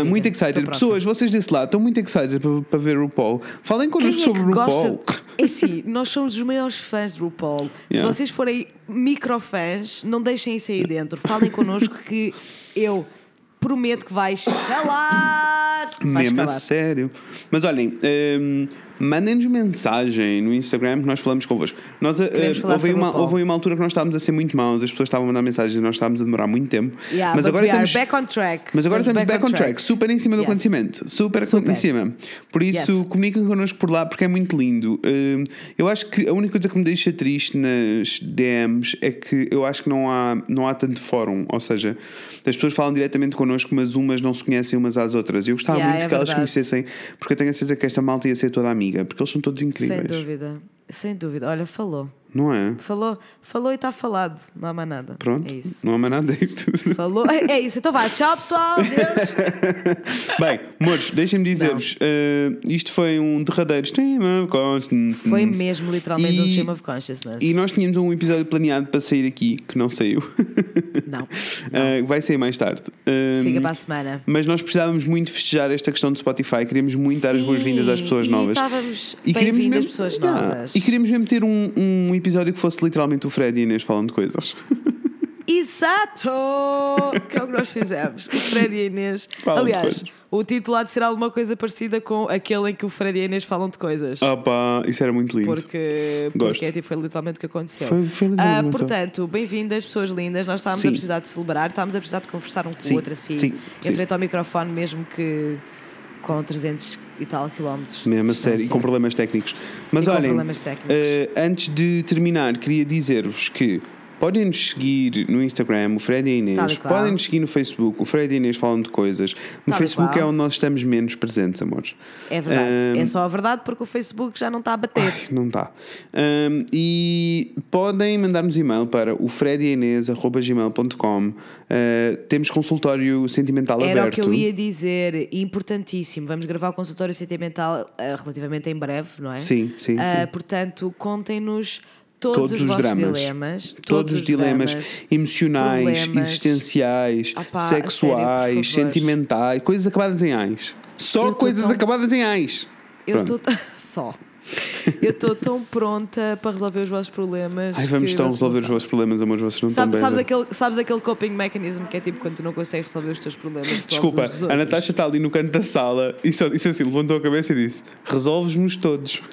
Ah, muito excited. pronta. Pessoas, vocês desse lado estão muito excited para, para ver o RuPaul. Falem connosco é sobre o RuPaul. gosta? É assim, nós somos os maiores fãs de RuPaul. Yeah. Se vocês forem microfãs, não deixem isso aí dentro. Falem connosco que eu prometo que vais calar. Vais Mesmo a sério. Mas olhem, hum, mandem-nos mensagem no Instagram que nós falamos convosco. Nós, uh, houve, uma, houve uma altura que nós estávamos a ser muito maus, as pessoas estavam a mandar mensagens e nós estávamos a demorar muito tempo. Yeah, mas agora estamos. back on track. Mas agora estamos back, on track. super em cima do Yes. acontecimento, super, Super. em cima. Por isso, Yes. comuniquem connosco por lá porque é muito lindo. Hum, eu acho que a única coisa que me deixa triste nas DMs é que eu acho que não há, não há tanto fórum, ou seja, as pessoas falam diretamente connosco, mas umas não se conhecem umas às outras. Eu gostava Yeah, muito é que elas verdade. conhecessem, porque eu tenho a certeza que esta malta ia ser toda amiga, porque eles são todos incríveis. Sem dúvida. Sem dúvida. Olha, falou. Não é? Falou, falou e está falado. Não há mais nada. Pronto, É isso. não há mais nada disto. Falou. É, é isso. Então vá. Tchau, pessoal. Deus. Bem, amores, deixem-me dizer-vos, eh, isto foi um derradeiro stream of consciousness. Foi mesmo literalmente um E- stream of consciousness. E nós tínhamos um episódio planeado para sair aqui, que não saiu. Não. Eh, vai sair mais tarde. Eh, Fica para a semana. Mas nós precisávamos muito festejar esta questão do Spotify. Queríamos muito dar as Sim, boas-vindas às pessoas e novas. estávamos queríamos bem-vindas mesmo- pessoas Yeah. novas. E queríamos mesmo ter um, um episódio que fosse literalmente o Fred e Inês falando de coisas. Exato! Que é o que nós fizemos. O Fred e a Inês. Falam Aliás, o título há de ser alguma coisa parecida com aquele em que o Fred e a Inês falam de coisas. Opa, isso era muito lindo. Porque, porque é, tipo, foi literalmente o que aconteceu. Foi- foi Ah, portanto, bem-vindas, pessoas lindas. Nós estávamos Sim. a precisar de celebrar, estávamos a precisar de conversar um com Sim, o outro assim, sim, em frente ao microfone, mesmo que com 300 e tal quilómetros. Mesmo a sério, e com problemas técnicos. Mas E olhem, problemas técnicos. eh, antes de terminar, queria dizer-vos que podem nos seguir no Instagram, o Fred e a Inês. Podem nos seguir no Facebook, o Fred e a Inês falam de coisas. No Facebook é onde nós estamos menos presentes, amores. É verdade. Ahm, É só a verdade porque o Facebook já não está a bater. Ai, não está. Ahm, e podem mandar-nos e-mail para o frediinês.gmail.com. Uh, temos consultório sentimental Era aberto. o que eu ia dizer, importantíssimo. Vamos gravar o consultório sentimental ah, relativamente em breve, não é? Sim, sim, Ah, sim. portanto, contem-nos todos, os, vossos dramas. dilemas. Todos, os dilemas dramas, emocionais, problemas. existenciais, Ah pá, a sexuais, sério, sentimentais, coisas acabadas em ais. Só Eu coisas tão- acabadas em ais. Eu estou só. Eu estou tão pronta para resolver os vossos problemas. Ai, vamos então resolver os vossos problemas, amores, vocês não estão sabes, bem. aquele, sabes aquele coping mechanism que é tipo quando tu não consegues resolver os teus problemas? Desculpa, os a? Natasha está ali no canto da sala e só disse assim, levantou a cabeça e disse: Resolves-nos todos.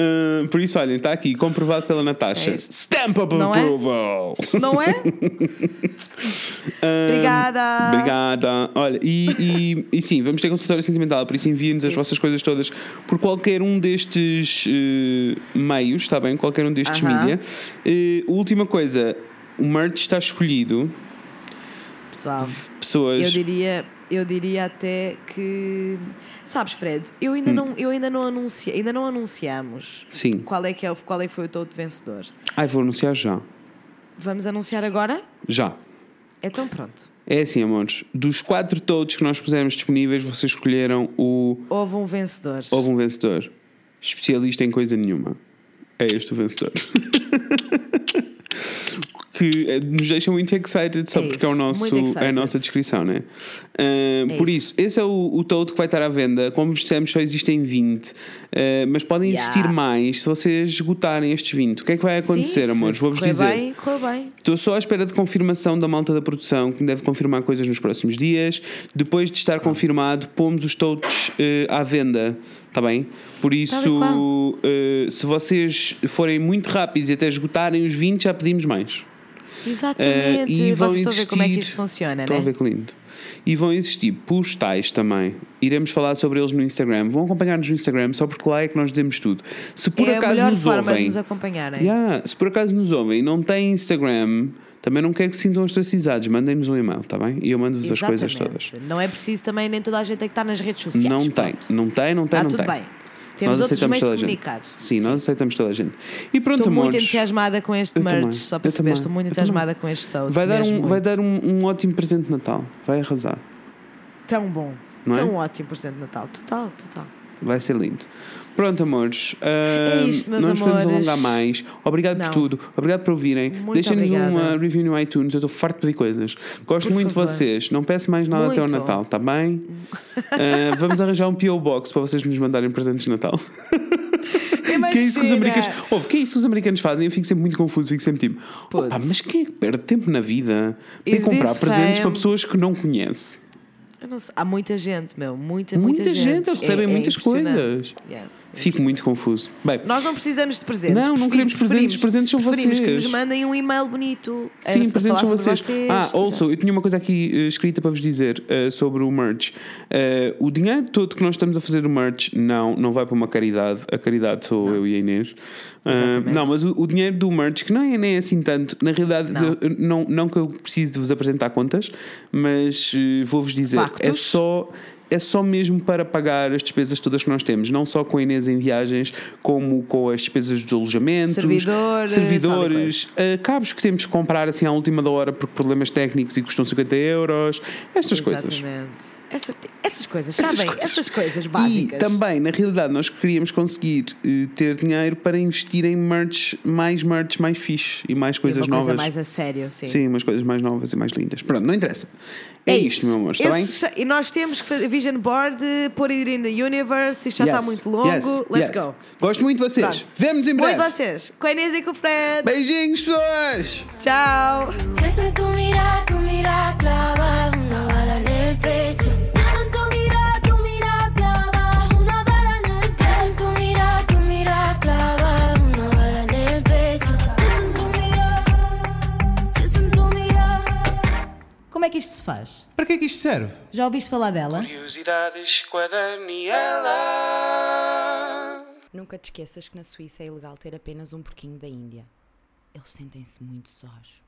Ah, por isso, olhem, está aqui, comprovado pela Natasha. É isto. Stamp of Não é? approval. Não é? Obrigada. Obrigada. Olha, e, e, e sim, vamos ter consultório sentimental, por isso enviem-nos as Isso. vossas coisas todas por qualquer um destes eh, meios, está bem? Qualquer um destes Aham. mídia. Eh, última coisa, o merch está escolhido. Pessoal, Pessoas. eu diria, eu diria até que. Sabes, Fred, eu Hum. ainda não, eu ainda não anunciei, ainda não anunciamos Sim. qual é que, é, o- qual é que foi o todo vencedor. Ai, vou anunciar já. Vamos anunciar agora? Já. Então pronto. É assim, amores. Dos quatro todos que nós pusemos disponíveis, vocês escolheram o. Houve um vencedor. Houve um vencedor. Especialista em coisa nenhuma. É este o vencedor. que eh, nos deixa muito excited só É porque é, o isso, nosso, é a nossa descrição, né? Ah, É por isso. isso, esse é o, o todo que vai estar à venda. Como vos dissemos, só existem 20. Ah, mas podem Yeah. existir mais se vocês esgotarem estes 20. O que é que vai acontecer, Sim, amores? Vou-vos dizer. bem, bem. Estou só à espera de confirmação da malta da produção, que me deve confirmar coisas nos próximos dias. Depois de estar confirmado, pomos os totes eh, à venda, está bem? Por isso, qual. eh, se vocês forem muito rápidos e até esgotarem os 20, já pedimos mais. Exatamente. Eh, e vão Vocês estão a ver como é que isto funciona, Estão a né? ver que lindo. E vão existir postais também. Iremos falar sobre eles no Instagram. Vão acompanhar-nos no Instagram, só porque lá é que nós dizemos tudo. Se por é a acaso melhor nos forma de ouvem. nos acompanharem. Yeah, se por acaso nos ouvem e não têm Instagram, também não quero que se sintam ostracizados. Mandem-nos um e-mail, está bem? E eu mando-vos as coisas todas. Não é preciso também nem toda a gente tem que estar nas redes sociais. Não tem, Pronto. não tem, não tem, Está não tudo tem. bem. Temos nós outros meios de comunicar. Sim, nós aceitamos toda a gente. E pronto, Estou muito entusiasmada com este Eu merch, também, só para eu saber. Estou muito entusiasmada com este toast. vai dar, um, vai dar um, um ótimo presente de Natal. Vai arrasar. Tão bom. Não é? Tão ótimo presente de Natal. Total, total. Vai ser lindo. Pronto, amores. ah, É isto, meus não nos podemos alongar mais. Obrigado Não. por tudo. Obrigado por ouvirem. Muito Deixem-nos uma review no iTunes. Eu estou farto de pedir coisas. Gosto Por muito de favor. vocês. Não peço mais nada até ao Muito. Natal, tá bem? Ah, vamos arranjar um P.O. Box para vocês nos mandarem presentes de Natal. Que é isso que os Imagina. americanos. Ouve, que é isso que os americanos fazem? Eu fico sempre muito confuso, fico sempre tipo, opa, mas quem é que perde tempo na vida para comprar presentes fame? para pessoas que não conhece? Há muita gente, meu. Muita, Muita muita, gente, eles recebem É- é muitas coisas. Yeah. Fico muito confuso. Bem, Nós não precisamos de presentes. Não, não queremos presentes, presentes são preferimos que vocês. nos mandem um e-mail bonito. a- Sim, a presentes falar são sobre vocês. Ah, also, Exato. eu tinha uma coisa aqui eh, escrita para vos dizer eh, sobre o merch. Eh, o dinheiro todo que nós estamos a fazer do merch, não, não vai para uma caridade. A caridade sou eu e a Inês. Ah, Exatamente. não, mas o, o dinheiro do merch, que não é nem assim tanto, na realidade, Não. eu- eu- não, não que eu precise de vos apresentar contas, mas eh, vou-vos dizer, é Factos. só. É só mesmo para pagar as despesas todas que nós temos, não só com a Inês em viagens, como com as despesas dos alojamentos, Servidor, servidores, uh, cabos que temos que comprar assim à última da hora por problemas técnicos e custam 50 euros, estas coisas. Exatamente. Essas, essas coisas, Essas sabem? coisas. Essas coisas E básicas. também, na realidade, nós queríamos conseguir eh, ter dinheiro para investir em merch, mais merch, mais fixe e mais E coisas uma coisa novas. mais a sério, sim. Sim, umas coisas mais novas e mais lindas. Pronto, não interessa. É, isto, isso. meu amor, está bem? E nós temos que fazer vision board, pôr it in the universe, isto já está Yes, muito longo. yes, Let's yes. go. Gosto muito de vocês. Pronto. Vemo-nos em Muito breve. vocês. Com a Inês e com o Fred. Beijinhos, pessoas! Tchau. Como é que isto se faz? Para que é que isto serve? Já ouviste falar dela? Curiosidades com a Daniela. Nunca te esqueças que na Suíça é ilegal ter apenas um porquinho da Índia. Eles sentem-se muito sós.